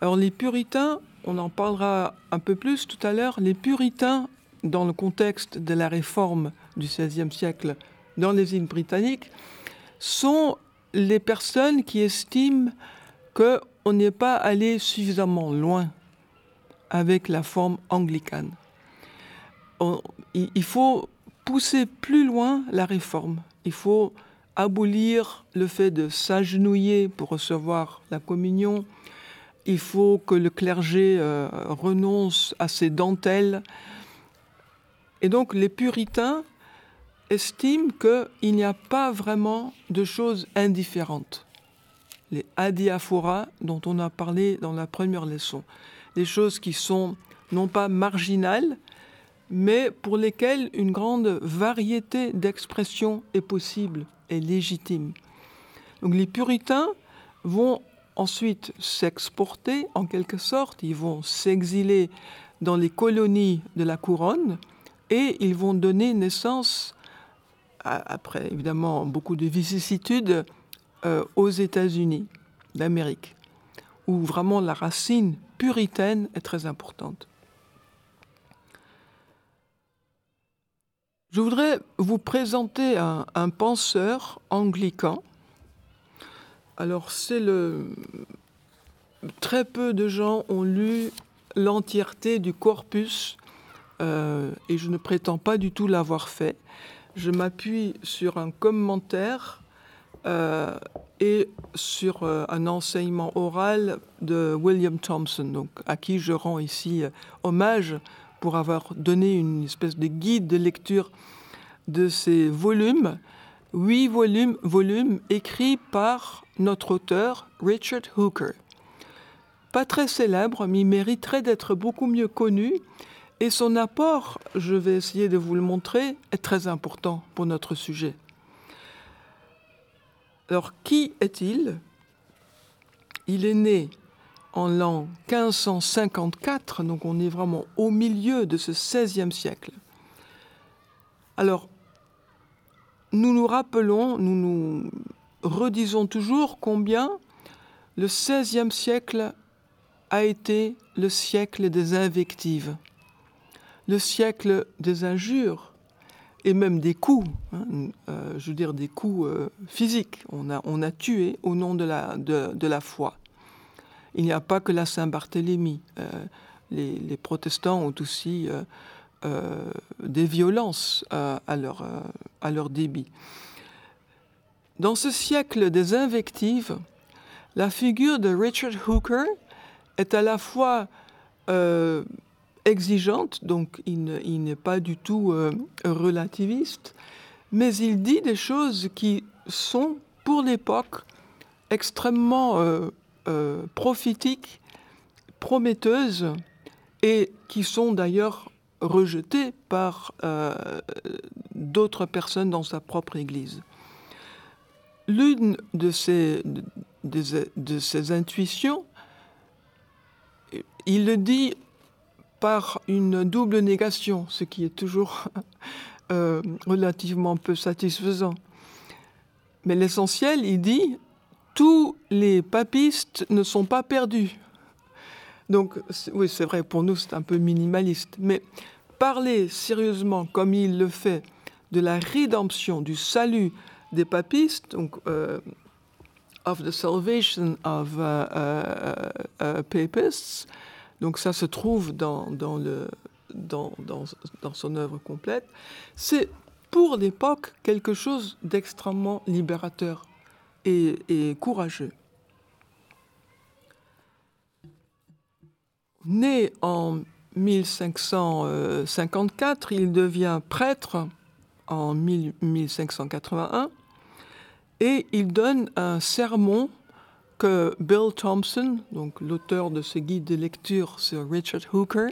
Alors les puritains, on en parlera un peu plus tout à l'heure, les puritains, dans le contexte de la réforme du XVIe siècle dans les îles britanniques, sont les personnes qui estiment que on n'est pas allé suffisamment loin avec la forme anglicane. il faut pousser plus loin la réforme. Il faut abolir le fait de s'agenouiller pour recevoir la communion. Il faut que le clergé euh, renonce à ses dentelles. Et donc les puritains estiment qu'il n'y a pas vraiment de choses indifférentes les adiaphoras dont on a parlé dans la première leçon. Des choses qui sont non pas marginales, mais pour lesquelles une grande variété d'expressions est possible et légitime. Donc les puritains vont ensuite s'exporter en quelque sorte, ils vont s'exiler dans les colonies de la couronne et ils vont donner naissance, après évidemment beaucoup de vicissitudes, euh, aux États-Unis d'Amérique, où vraiment la racine puritaine est très importante. Je voudrais vous présenter un, penseur anglican. Alors c'est le... Très peu de gens ont lu l'entièreté du corpus euh, et je ne prétends pas du tout l'avoir fait. Je m'appuie sur un commentaire euh, et sur euh, un enseignement oral de William Thompson, donc à qui je rends ici hommage pour avoir donné une espèce de guide de lecture de ces volumes, huit volumes, volumes écrits par notre auteur Richard Hooker pas très célèbre, mais il mériterait d'être beaucoup mieux connu. Et son apport, je vais essayer de vous le montrer, est très important pour notre sujet. Alors, qui est-il? Il est né en l'an 1554, donc on est vraiment au milieu de ce XVIe siècle. Alors, nous nous rappelons, nous nous redisons toujours combien le XVIe siècle a été le siècle des invectives, le siècle des injures et même des coups, hein, euh, je veux dire des coups euh, physiques. On a, tué au nom de, la foi. Il n'y a pas que la Saint-Barthélemy. Euh, les, protestants ont aussi des violences à, leur, débit. Dans ce siècle des invectives, la figure de Richard Hooker est à la fois euh, exigeante, donc il, n'est pas du tout euh, relativiste, mais il dit des choses qui sont, pour l'époque, extrêmement euh, prophétiques, prometteuses, et qui sont d'ailleurs rejetées par d'autres personnes dans sa propre Église. L'une de ces, de ces intuitions il le dit par une double négation, ce qui est toujours euh, relativement peu satisfaisant. Mais l'essentiel, il dit, tous les papistes ne sont pas perdus. Donc, oui, c'est vrai, pour nous, c'est un peu minimaliste. Mais parler sérieusement, comme il le fait, de la rédemption, du salut des papistes, donc euh, of the salvation of uh, papists, donc ça se trouve dans, le, dans, son œuvre complète, c'est pour l'époque quelque chose d'extrêmement libérateur et, courageux. Né en 1554, il devient prêtre en 1581 et il donne un sermon que Bill Thompson, donc l'auteur de ce guide de lecture sur Richard Hooker,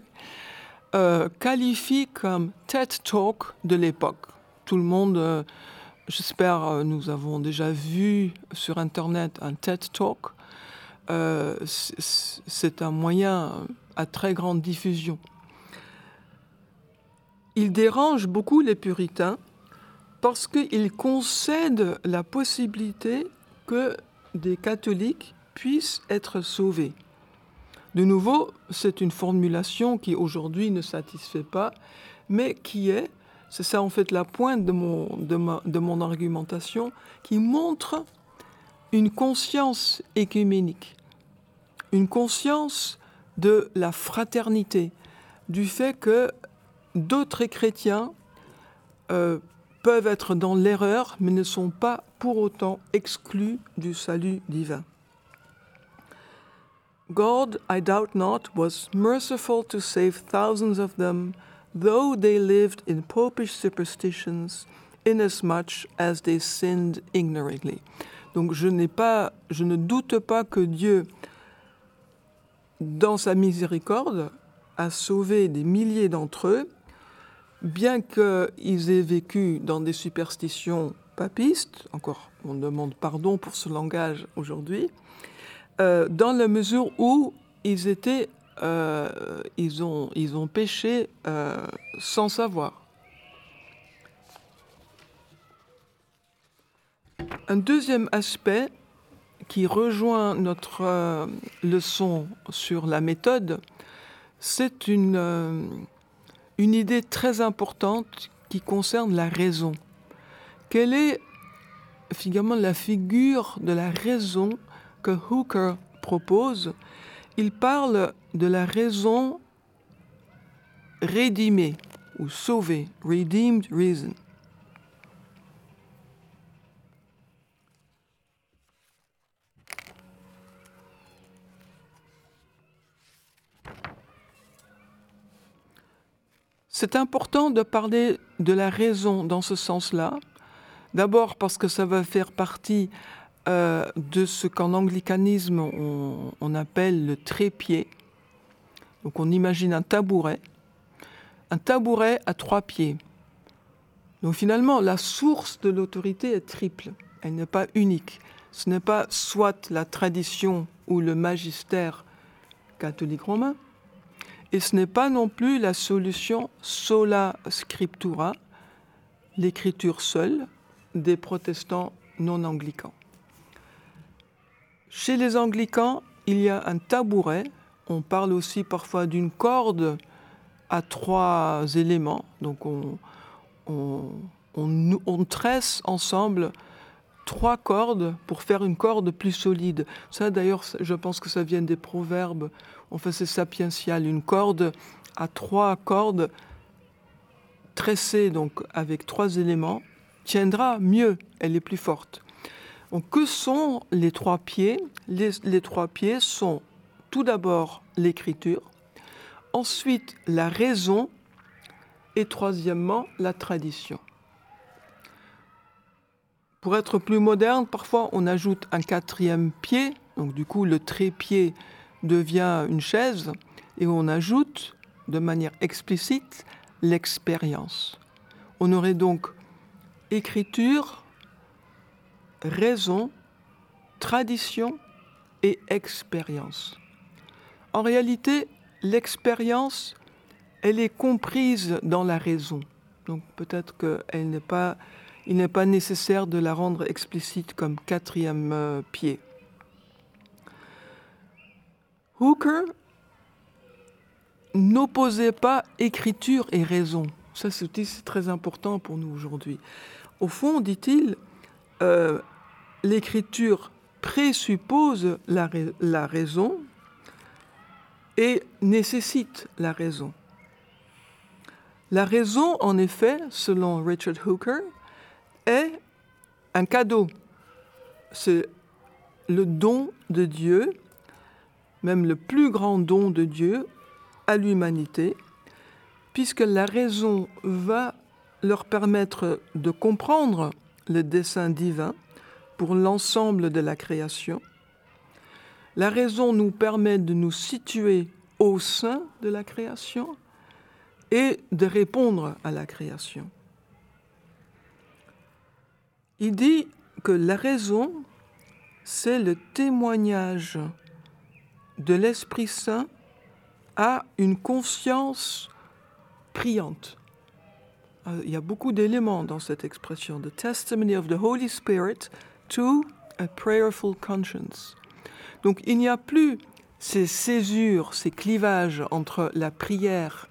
euh, qualifie comme TED Talk de l'époque. Tout le monde, euh, j'espère, euh, nous avons déjà vu sur Internet un TED Talk. C'est un moyen à très grande diffusion. Il dérange beaucoup les puritains parce qu'il concède la possibilité que des catholiques puissent être sauvés. De nouveau, c'est une formulation qui aujourd'hui ne satisfait pas, mais qui est, c'est ça en fait la pointe de mon, de, mon argumentation, qui montre une conscience écuménique, une conscience de la fraternité, du fait que d'autres chrétiens euh, peuvent être dans l'erreur, mais ne sont pas pour autant exclus du salut divin. God, I doubt not, was merciful to save thousands of them, though they lived in popish superstitions, inasmuch as they sinned ignorantly. Donc je n'ai pas, je ne doute pas que Dieu, dans sa miséricorde, a sauvé des milliers d'entre eux, bien qu'ils aient vécu dans des superstitions papistes, encore on demande pardon pour ce langage aujourd'hui, euh, dans la mesure où ils étaient, euh, ils, ont, ils péché euh, sans savoir. Un deuxième aspect qui rejoint notre leçon sur la méthode, c'est une, une idée très importante qui concerne la raison. Quelle est la figure de la raison que Hooker propose Il parle de la raison rédimée ou sauvée, redeemed reason. C'est important de parler de la raison dans ce sens-là. D'abord parce que ça va faire partie euh, de ce qu'en anglicanisme on, appelle le trépied. Donc on imagine un tabouret. Un tabouret à trois pieds. Donc finalement, la source de l'autorité est triple. Elle n'est pas unique. Ce n'est pas soit la tradition ou le magistère catholique romain, et ce n'est pas non plus la solution sola scriptura, l'écriture seule, des protestants non anglicans. Chez les anglicans, il y a un tabouret. On parle aussi parfois d'une corde à trois éléments. Donc on, tresse ensemble trois cordes pour faire une corde plus solide. Ça d'ailleurs, je pense que ça vient des proverbes on faisait sapiential, une corde à trois cordes tressée donc avec trois éléments tiendra mieux, elle est plus forte. Que sont les trois pieds? Les trois pieds sont tout d'abord l'écriture, ensuite la raison et troisièmement la tradition. Pour être plus moderne, parfois on ajoute un quatrième pied, donc du coup le trépied devient une chaise et on ajoute de manière explicite l'expérience. On aurait donc écriture, raison, tradition et expérience. En réalité, l'expérience, elle est comprise dans la raison. Donc peut-être qu'il n'est pas, pas nécessaire de la rendre explicite comme quatrième euh, pied. Hooker n'opposait pas écriture et raison. Ça, c'est très important pour nous aujourd'hui. Au fond, dit-il, euh, l'écriture présuppose la, raison et nécessite la raison. La raison, en effet, selon Richard Hooker, est un cadeau. C'est le don de Dieu même le plus grand don de Dieu à l'humanité, puisque la raison va leur permettre de comprendre le dessein divin pour l'ensemble de la création. La raison nous permet de nous situer au sein de la création et de répondre à la création. Il dit que la raison, c'est le témoignage de l'Esprit Saint à une conscience priante. Euh, il y a beaucoup d'éléments dans cette expression. The testimony of the Holy Spirit to a prayerful conscience. Donc il n'y a plus ces césures, ces clivages entre la prière,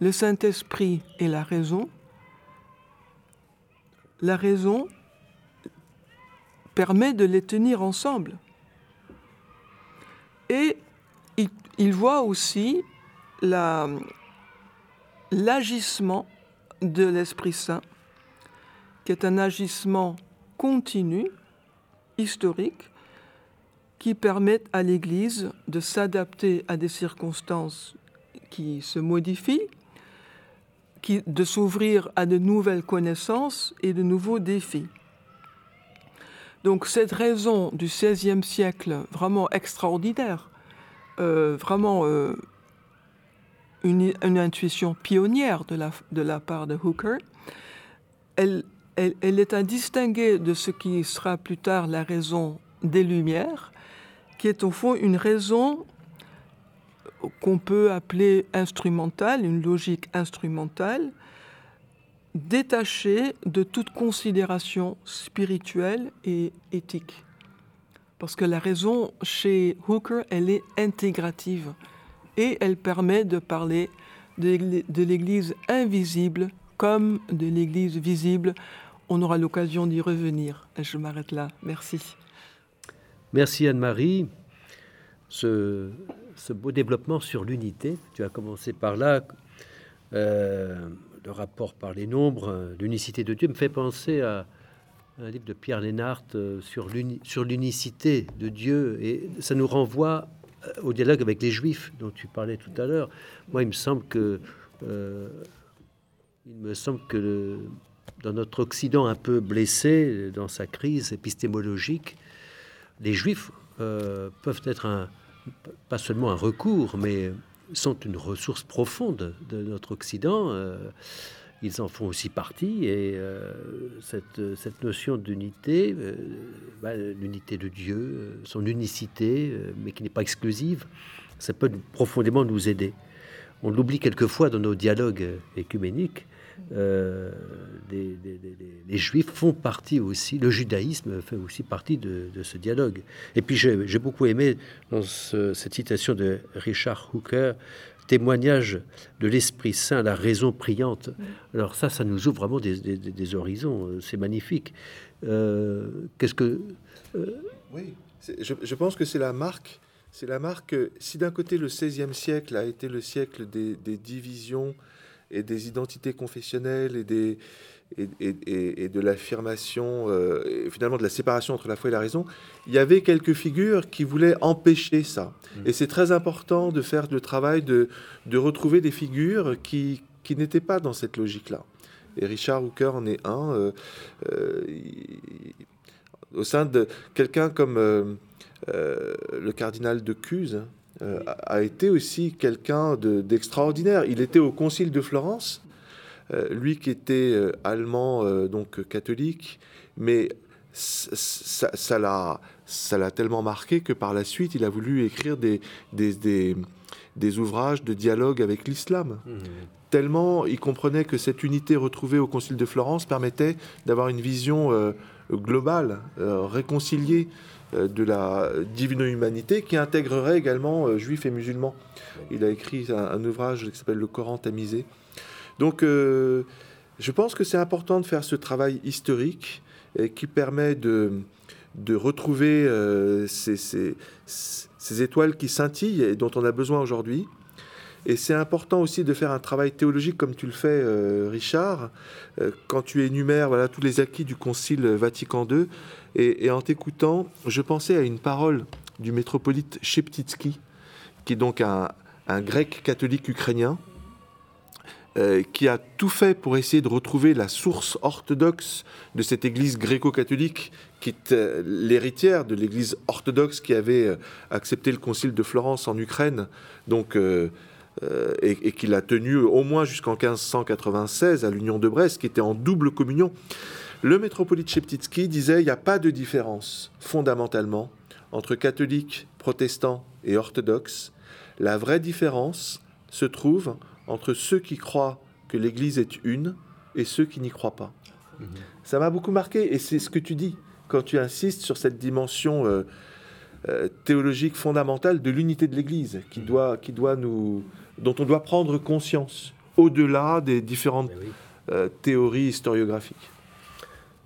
le Saint-Esprit et la raison. La raison permet de les tenir ensemble. Et il, voit aussi l'agissement de l'Esprit Saint, qui est un agissement continu, historique, qui permet à l'Église de s'adapter à des circonstances qui se modifient, qui, de s'ouvrir à de nouvelles connaissances et de nouveaux défis. Donc cette raison du XVIe siècle, vraiment extraordinaire, euh, vraiment euh, une, intuition pionnière de la, de la part de Hooker, elle, elle, elle, est à distinguer de ce qui sera plus tard la raison des Lumières, qui est au fond une raison qu'on peut appeler instrumentale, une logique instrumentale, détachée de toute considération spirituelle et éthique. Parce que la raison chez Hooker, elle est intégrative et elle permet de parler de l'Église invisible comme de l'Église visible. On aura l'occasion d'y revenir. Je m'arrête là. Merci. Merci Anne-Marie. Ce, beau développement sur l'unité, tu as commencé par là. Euh, le rapport par les nombres, l'unicité de Dieu me fait penser à un livre de Pierre Lénart euh, sur l'unicité de Dieu et ça nous renvoie euh, au dialogue avec les Juifs dont tu parlais tout à l'heure. Moi, il me semble que il me semble que dans notre Occident un peu blessé, dans sa crise épistémologique, les Juifs euh, peuvent être pas seulement un recours, mais sont une ressource profonde de notre Occident. Euh, ils en font aussi partie et euh, cette, cette, notion d'unité, bah, l'unité de Dieu, son unicité, mais qui n'est pas exclusive, ça peut profondément nous aider. On l'oublie quelquefois dans nos dialogues écuméniques, euh, les, juifs font partie aussi, le judaïsme fait aussi partie de, ce dialogue. Et puis j'ai beaucoup aimé dans cette citation de Richard Hooker, témoignage de l'Esprit Saint, la raison priante. Alors ça, ça nous ouvre vraiment des, horizons, c'est magnifique. Euh, qu'est-ce que... Euh, oui, je, pense que c'est la marque. C'est la marque. Si d'un côté le XVIe siècle a été le siècle des, des divisions, et des identités confessionnelles et, des, et, de l'affirmation, euh, finalement de la séparation entre la foi et la raison, il y avait quelques figures qui voulaient empêcher ça. Mm. Et c'est très important de faire le travail de, de retrouver des figures qui, qui n'étaient pas dans cette logique-là. Et Richard Hooker en est un. Euh, euh, au sein de quelqu'un comme le cardinal de Cuse, euh, a été aussi quelqu'un d'extraordinaire. il était au Concile de Florence, euh, lui qui était euh, allemand, donc catholique, mais ça l'a ça l'a tellement marqué que par la suite, il a voulu écrire des, des, des, ouvrages de dialogue avec l'islam. Mmh. Tellement il comprenait que cette unité retrouvée au Concile de Florence permettait d'avoir une vision globale, réconciliée de la divino-humanité qui intégrerait également euh, juifs et musulmans. Il a écrit un, ouvrage qui s'appelle Le Coran tamisé. Donc euh, je pense que c'est important de faire ce travail historique et qui permet de, de retrouver ces, ces, étoiles qui scintillent et dont on a besoin aujourd'hui. Et c'est important aussi de faire un travail théologique comme tu le fais, Richard, quand tu énumères voilà, tous les acquis du Concile Vatican II. Et, en t'écoutant, je pensais à une parole du métropolite Sheptitsky, qui est donc un, grec catholique ukrainien, euh, qui a tout fait pour essayer de retrouver la source orthodoxe de cette église gréco-catholique, qui est euh, l'héritière de l'église orthodoxe qui avait euh, accepté le concile de Florence en Ukraine, donc, et, et qui l'a tenu au moins jusqu'en 1596 à l'Union de Brest, qui était en double communion. Le métropolite Sheptitsky disait il n'y a pas de différence fondamentalement entre catholiques, protestants et orthodoxes. La vraie différence se trouve entre ceux qui croient que l'Église est une et ceux qui n'y croient pas. Mhm. Ça m'a beaucoup marqué et c'est ce que tu dis quand tu insistes sur cette dimension euh, euh, théologique fondamentale de l'unité de l'Église qui mhm. doit, qui doit nous, dont on doit prendre conscience au-delà des différentes euh, théories historiographiques.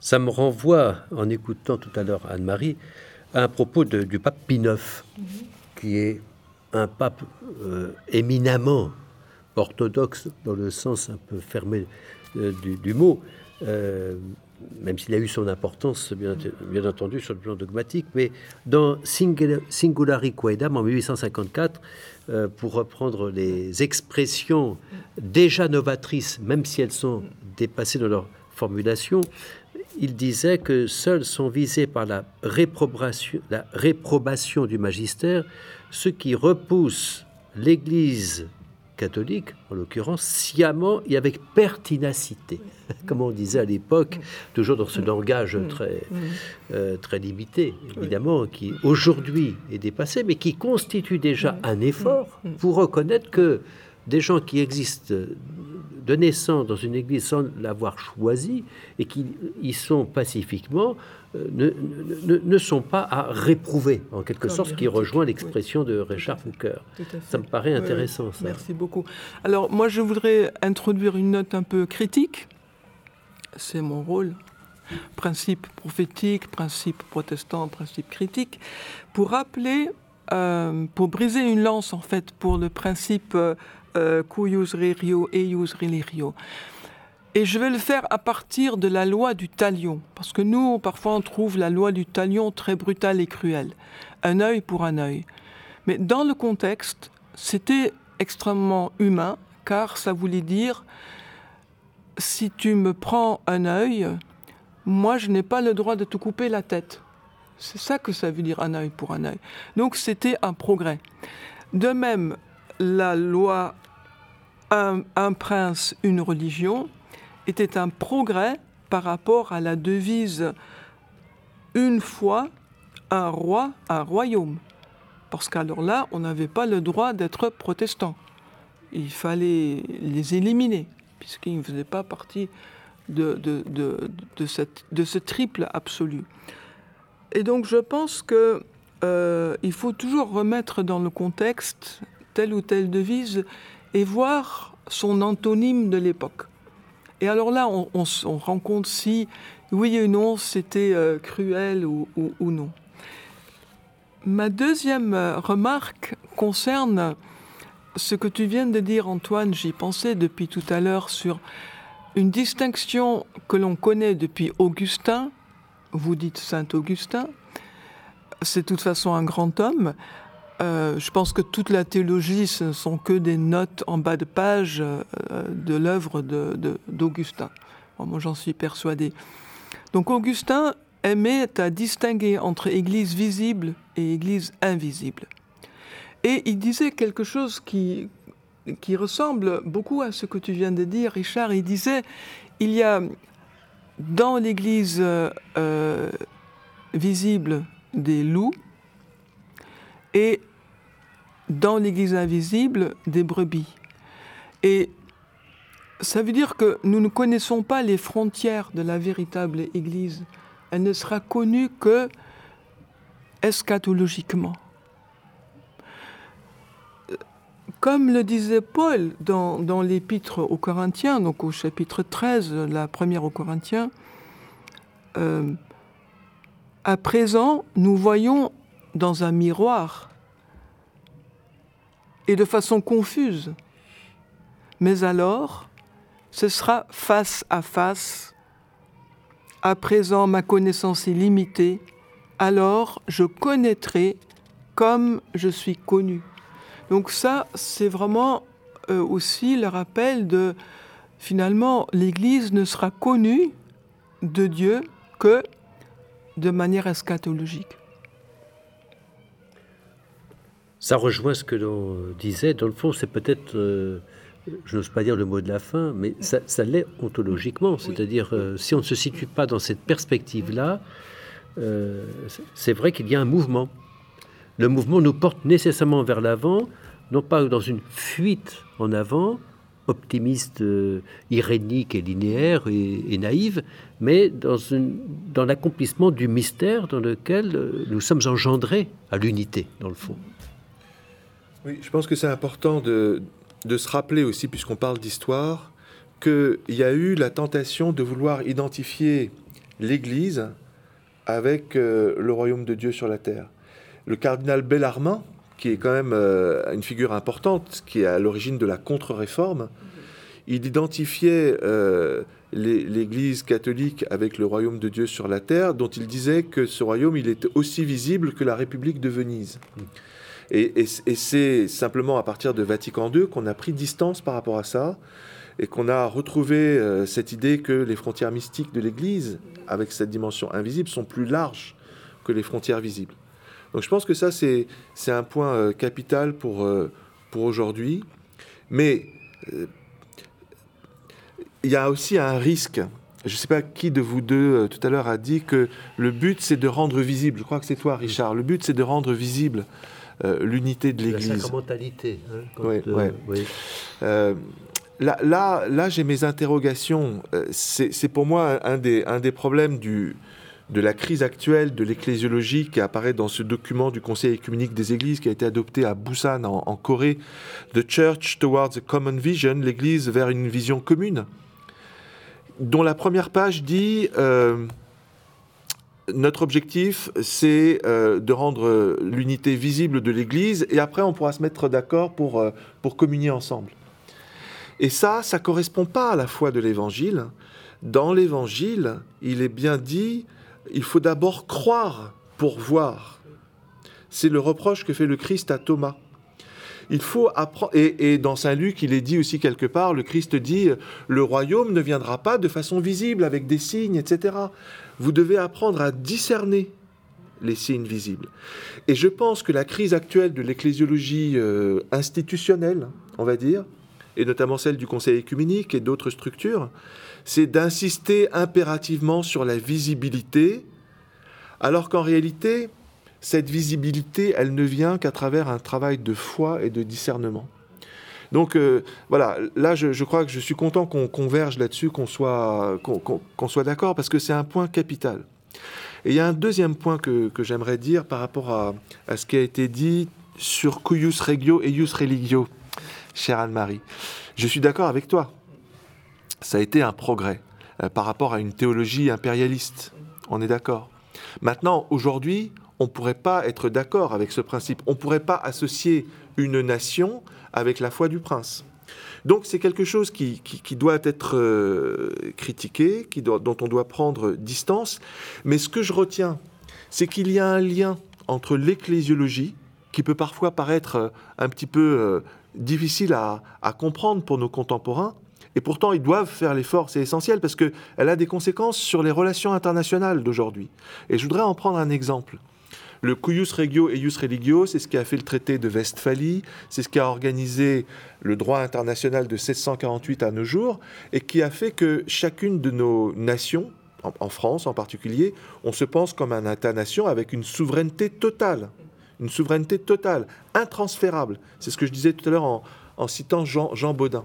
Ça me renvoie, en écoutant tout à l'heure Anne-Marie, à un propos du pape Pie IX, qui est un pape euh, éminemment orthodoxe, dans le sens un peu fermé euh, du, mot, euh, même s'il a eu son importance, bien, entendu, sur le plan dogmatique, mais dans Singulari Quaedam, en 1854, pour reprendre les expressions déjà novatrices, même si elles sont dépassées dans leur formulation, il disait que seuls sont visés par la réprobation du magistère ceux qui repoussent l'Église catholique, en l'occurrence, sciemment et avec pertinacité, comme on disait à l'époque, toujours dans ce langage très, euh, très limité, évidemment, qui aujourd'hui est dépassé, mais qui constitue déjà un effort pour reconnaître que des gens qui existent de naissance dans une église sans l'avoir choisi et qui y sont pacifiquement, euh, ne, sont pas à réprouver, en quelque sorte, ce qui rejoint l'expression de Richard Foucault. Ça me paraît intéressant, ça. Merci beaucoup. Alors, moi, je voudrais introduire une note un peu critique. C'est mon rôle. Principe prophétique, principe protestant, principe critique, pour rappeler, euh, pour briser une lance, en fait, pour le principe euh, euh rerio, eius relirio. Et je vais le faire à partir de la loi du talion, parce que nous, parfois, on trouve la loi du talion très brutale et cruelle. Un œil pour un œil. Mais dans le contexte, c'était extrêmement humain, car ça voulait dire, si tu me prends un œil, moi, je n'ai pas le droit de te couper la tête. C'est ça que ça veut dire un œil pour un œil. Donc, c'était un progrès. De même, la loi un prince, une religion, était un progrès par rapport à la devise une fois un roi, un royaume. Parce qu'alors là, on n'avait pas le droit d'être protestant. Il fallait les éliminer, puisqu'ils ne faisaient pas partie de, ce triple absolu. Et donc je pense qu'il euh, faut toujours remettre dans le contexte telle ou telle devise et voir son antonyme de l'époque. Et alors là, on, on, rend compte si, oui ou non, c'était euh, cruel ou, non. Ma deuxième euh, remarque concerne ce que tu viens de dire, Antoine. J'y pensais depuis tout à l'heure sur une distinction que l'on connaît depuis Augustin. Vous dites Saint Augustin. C'est de toute façon un grand homme. Euh, je pense que toute la théologie, ce ne sont que des notes en bas de page euh, de l'œuvre d'Augustin. moi, j'en suis persuadé. Donc, Augustin aimait à distinguer entre Église visible et Église invisible. Et il disait quelque chose qui, qui ressemble beaucoup à ce que tu viens de dire, Richard. Il disait, il y a dans l'Église euh, visible des loups, et dans l'Église invisible des brebis. Et ça veut dire que nous ne connaissons pas les frontières de la véritable Église. Elle ne sera connue que eschatologiquement. Comme le disait Paul dans, l'épître aux Corinthiens, donc au chapitre 13, la première aux Corinthiens, euh, à présent, nous voyons dans un miroir et de façon confuse. Mais alors, ce sera face à face. À présent, ma connaissance est limitée. Alors, je connaîtrai comme je suis connu. Donc ça, c'est vraiment euh, aussi le rappel de, finalement, l'Église ne sera connue de Dieu que de manière eschatologique. Ça rejoint ce que l'on disait. Dans le fond, c'est peut-être, euh, je n'ose pas dire le mot de la fin, mais ça, l'est ontologiquement. C'est-à-dire, euh, si on ne se situe pas dans cette perspective-là, euh, c'est vrai qu'il y a un mouvement. Le mouvement nous porte nécessairement vers l'avant, non pas dans une fuite en avant, optimiste, irénique et linéaire et, naïve, mais dans, dans l'accomplissement du mystère dans lequel nous sommes engendrés à l'unité, dans le fond. Oui, je pense que c'est important de, se rappeler aussi, puisqu'on parle d'histoire, qu'il y a eu la tentation de vouloir identifier l'Église avec euh, le royaume de Dieu sur la terre. Le cardinal Bellarmin, qui est quand même euh, une figure importante, qui est à l'origine de la contre-réforme, il identifiait euh, l'Église catholique avec le royaume de Dieu sur la terre, dont il disait que ce royaume, il est aussi visible que la République de Venise. Et, c'est simplement à partir de Vatican II qu'on a pris distance par rapport à ça et qu'on a retrouvé euh, cette idée que les frontières mystiques de l'Église, avec cette dimension invisible, sont plus larges que les frontières visibles. Donc je pense que ça, c'est un point euh, capital pour, euh, pour aujourd'hui. Mais il y a aussi un risque. Je ne sais pas qui de vous deux tout à l'heure a dit que le but c'est de rendre visible. Je crois que c'est toi, Richard. Le but c'est de rendre visible l'unité de l'Église. La sacramentalité. Hein, oui, là, là, là j'ai mes interrogations. C'est pour moi un des, un des problèmes du, de la crise actuelle de l'ecclésiologie qui apparaît dans ce document du Conseil écuménique des Églises qui a été adopté à Busan en, Corée, The Church Towards a Common Vision, l'Église vers une vision commune, dont la première page dit euh, notre objectif, c'est euh, de rendre l'unité visible de l'Église et après on pourra se mettre d'accord pour, euh, pour communier ensemble. Et ça, ça correspond pas à la foi de l'Évangile. Dans l'Évangile, il est bien dit il faut d'abord croire pour voir. C'est le reproche que fait le Christ à Thomas. Il faut apprendre, et, dans Saint Luc, il est dit aussi quelque part, le Christ dit, le royaume ne viendra pas de façon visible, avec des signes, etc. Vous devez apprendre à discerner les signes visibles. Et je pense que la crise actuelle de l'ecclésiologie euh, institutionnelle, on va dire, et notamment celle du Conseil écuménique et d'autres structures, c'est d'insister impérativement sur la visibilité, alors qu'en réalité, cette visibilité, elle ne vient qu'à travers un travail de foi et de discernement. Donc euh, voilà, là je, crois que je suis content qu'on converge là-dessus, qu'on soit, soit d'accord, parce que c'est un point capital. Et il y a un deuxième point que, j'aimerais dire par rapport à, à, ce qui a été dit sur cuius regio et ius religio, chère Anne-Marie. Je suis d'accord avec toi ça a été un progrès euh, par rapport à une théologie impérialiste. On est d'accord. Maintenant, aujourd'hui, on ne pourrait pas être d'accord avec ce principe. On ne pourrait pas associer une nation avec la foi du prince. Donc c'est quelque chose qui, doit être euh, critiqué, qui dont on doit prendre distance. Mais ce que je retiens, c'est qu'il y a un lien entre l'ecclésiologie, qui peut parfois paraître euh, un petit peu difficile à comprendre pour nos contemporains, et pourtant, ils doivent faire l'effort, c'est essentiel, parce qu'elle a des conséquences sur les relations internationales d'aujourd'hui. Et je voudrais en prendre un exemple. Le cuius regio et ius religio, c'est ce qui a fait le traité de Westphalie, c'est ce qui a organisé le droit international de 1648 à nos jours, et qui a fait que chacune de nos nations, en, France en particulier, on se pense comme un État-nation avec une souveraineté totale, une souveraineté totale, intransférable. C'est ce que je disais tout à l'heure en, citant Jean, Jean Baudin.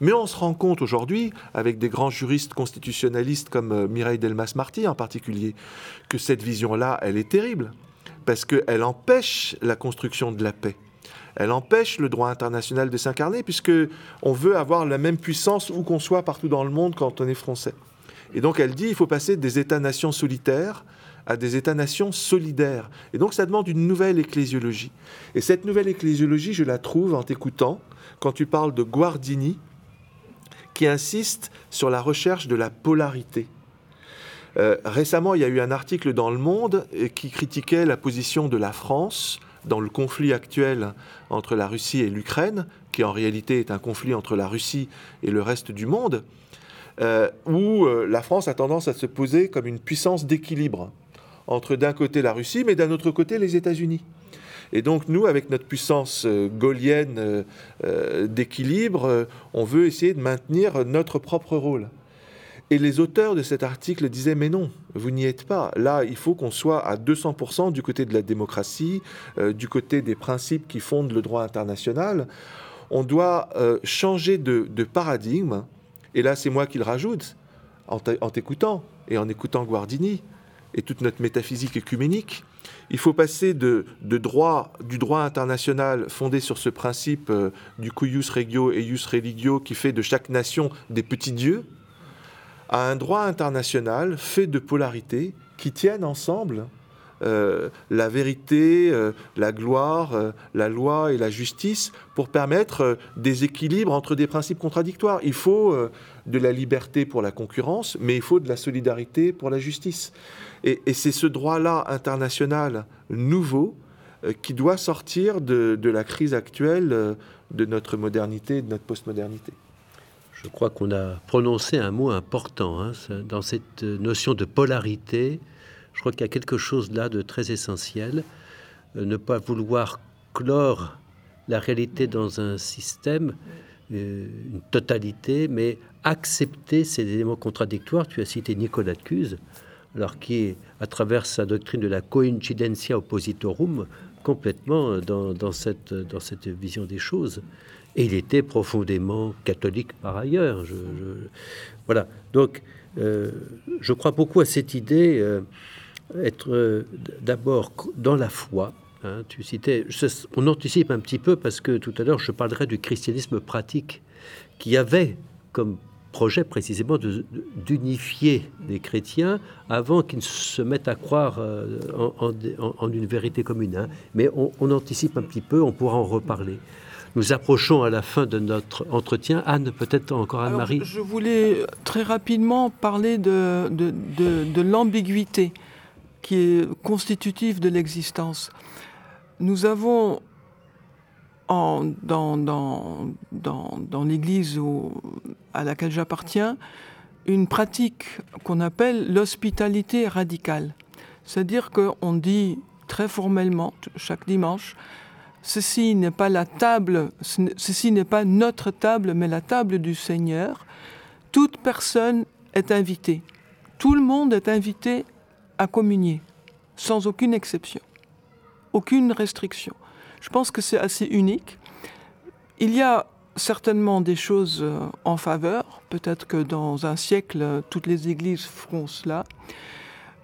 Mais on se rend compte aujourd'hui, avec des grands juristes constitutionnalistes comme euh, Mireille Delmas-Marty en particulier, que cette vision-là, elle est terrible, parce qu'elle empêche la construction de la paix. Elle empêche le droit international de s'incarner, puisque on veut avoir la même puissance où qu'on soit partout dans le monde quand on est français. Et donc elle dit il faut passer des États-nations solitaires à des États-nations solidaires. Et donc ça demande une nouvelle ecclésiologie. Et cette nouvelle ecclésiologie, je la trouve en t'écoutant, quand tu parles de Guardini, qui insiste sur la recherche de la polarité. Euh, récemment, il y a eu un article dans Le Monde euh, qui critiquait la position de la France dans le conflit actuel entre la Russie et l'Ukraine, qui en réalité est un conflit entre la Russie et le reste du monde, euh, où la France a tendance à se poser comme une puissance d'équilibre entre d'un côté la Russie, mais d'un autre côté les États-Unis. Et donc nous, avec notre puissance gaulienne d'équilibre, on veut essayer de maintenir notre propre rôle. Et les auteurs de cet article disaient, mais non, vous n'y êtes pas. Là, il faut qu'on soit à 200% du côté de la démocratie, du côté des principes qui fondent le droit international. On doit changer de, paradigme. Et là, c'est moi qui le rajoute, en t'écoutant et en écoutant Guardini et toute notre métaphysique écuménique. Il faut passer de, droit, du droit international fondé sur ce principe euh, du cuius regio et ius religio qui fait de chaque nation des petits dieux, à un droit international fait de polarités qui tiennent ensemble euh, la vérité, euh, la gloire, la loi et la justice pour permettre des équilibres entre des principes contradictoires. Il faut de la liberté pour la concurrence, mais il faut de la solidarité pour la justice. Et, c'est ce droit-là international nouveau euh, qui doit sortir de, la crise actuelle euh, de notre modernité, de notre postmodernité. Je crois qu'on a prononcé un mot important hein, dans cette notion de polarité. Je crois qu'il y a quelque chose là de très essentiel. Euh, ne pas vouloir clore la réalité dans un système, une totalité, mais accepter ces éléments contradictoires. Tu as cité Nicolas de Cuse, alors qui est, à travers sa doctrine de la coincidentia oppositorum, complètement dans, cette, dans cette vision des choses. Et il était profondément catholique par ailleurs. Voilà. Donc, euh, je crois beaucoup à cette idée, euh, être euh, d'abord dans la foi. Hein, tu citais, on anticipe un petit peu parce que tout à l'heure je parlerai du christianisme pratique qui avait comme projet précisément d'unifier les chrétiens avant qu'ils se mettent à croire en, une vérité commune. Hein. Mais on, on, anticipe un petit peu, on pourra en reparler. Nous approchons à la fin de notre entretien. Anne, peut-être encore Anne-Marie Je voulais très rapidement parler de, de, l'ambiguïté qui est constitutive de l'existence. Nous avons en, dans, dans, dans, dans l'Église à laquelle j'appartiens une pratique qu'on appelle l'hospitalité radicale. C'est-à-dire qu'on dit très formellement, chaque dimanche, ceci n'est pas la table, ceci n'est pas notre table, mais la table du Seigneur. Toute personne est invitée. Tout le monde est invité à communier, sans aucune exception, aucune restriction. Je pense que c'est assez unique. Il y a certainement des choses euh, en faveur. Peut-être que dans un siècle, toutes les églises feront cela.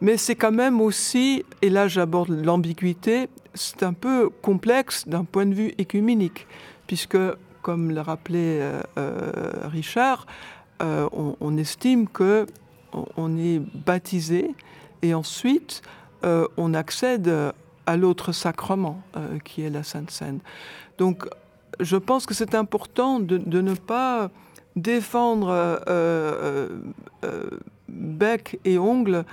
Mais c'est quand même aussi, et là j'aborde l'ambiguïté, c'est un peu complexe d'un point de vue écuménique, puisque, comme l'a rappelé euh, euh, Richard, euh, on, estime que on est baptisé et ensuite on accède à l'autre sacrement qui est la Sainte Seine. Donc, je pense que c'est important de, de, ne pas défendre bec et ongle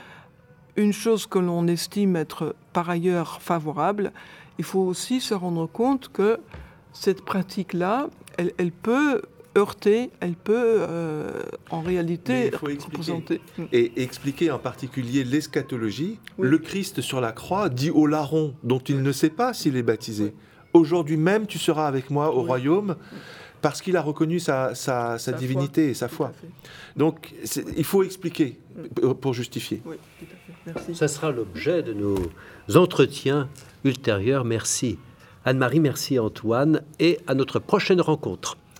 une chose que l'on estime être par ailleurs favorable, il faut aussi se rendre compte que cette pratique-là, elle, peut heurter, elle peut euh, en réalité il faut expliquer. Et expliquer en particulier l'eschatologie. Le Christ sur la croix dit au larron, dont il ne sait pas s'il est baptisé, aujourd'hui même tu seras avec moi au royaume parce qu'il a reconnu sa, divinité et sa foi. Donc il faut expliquer pour justifier. Oui, ça sera l'objet de nos entretiens ultérieurs. Merci. Anne-Marie, merci Antoine, et à notre prochaine rencontre. Merci.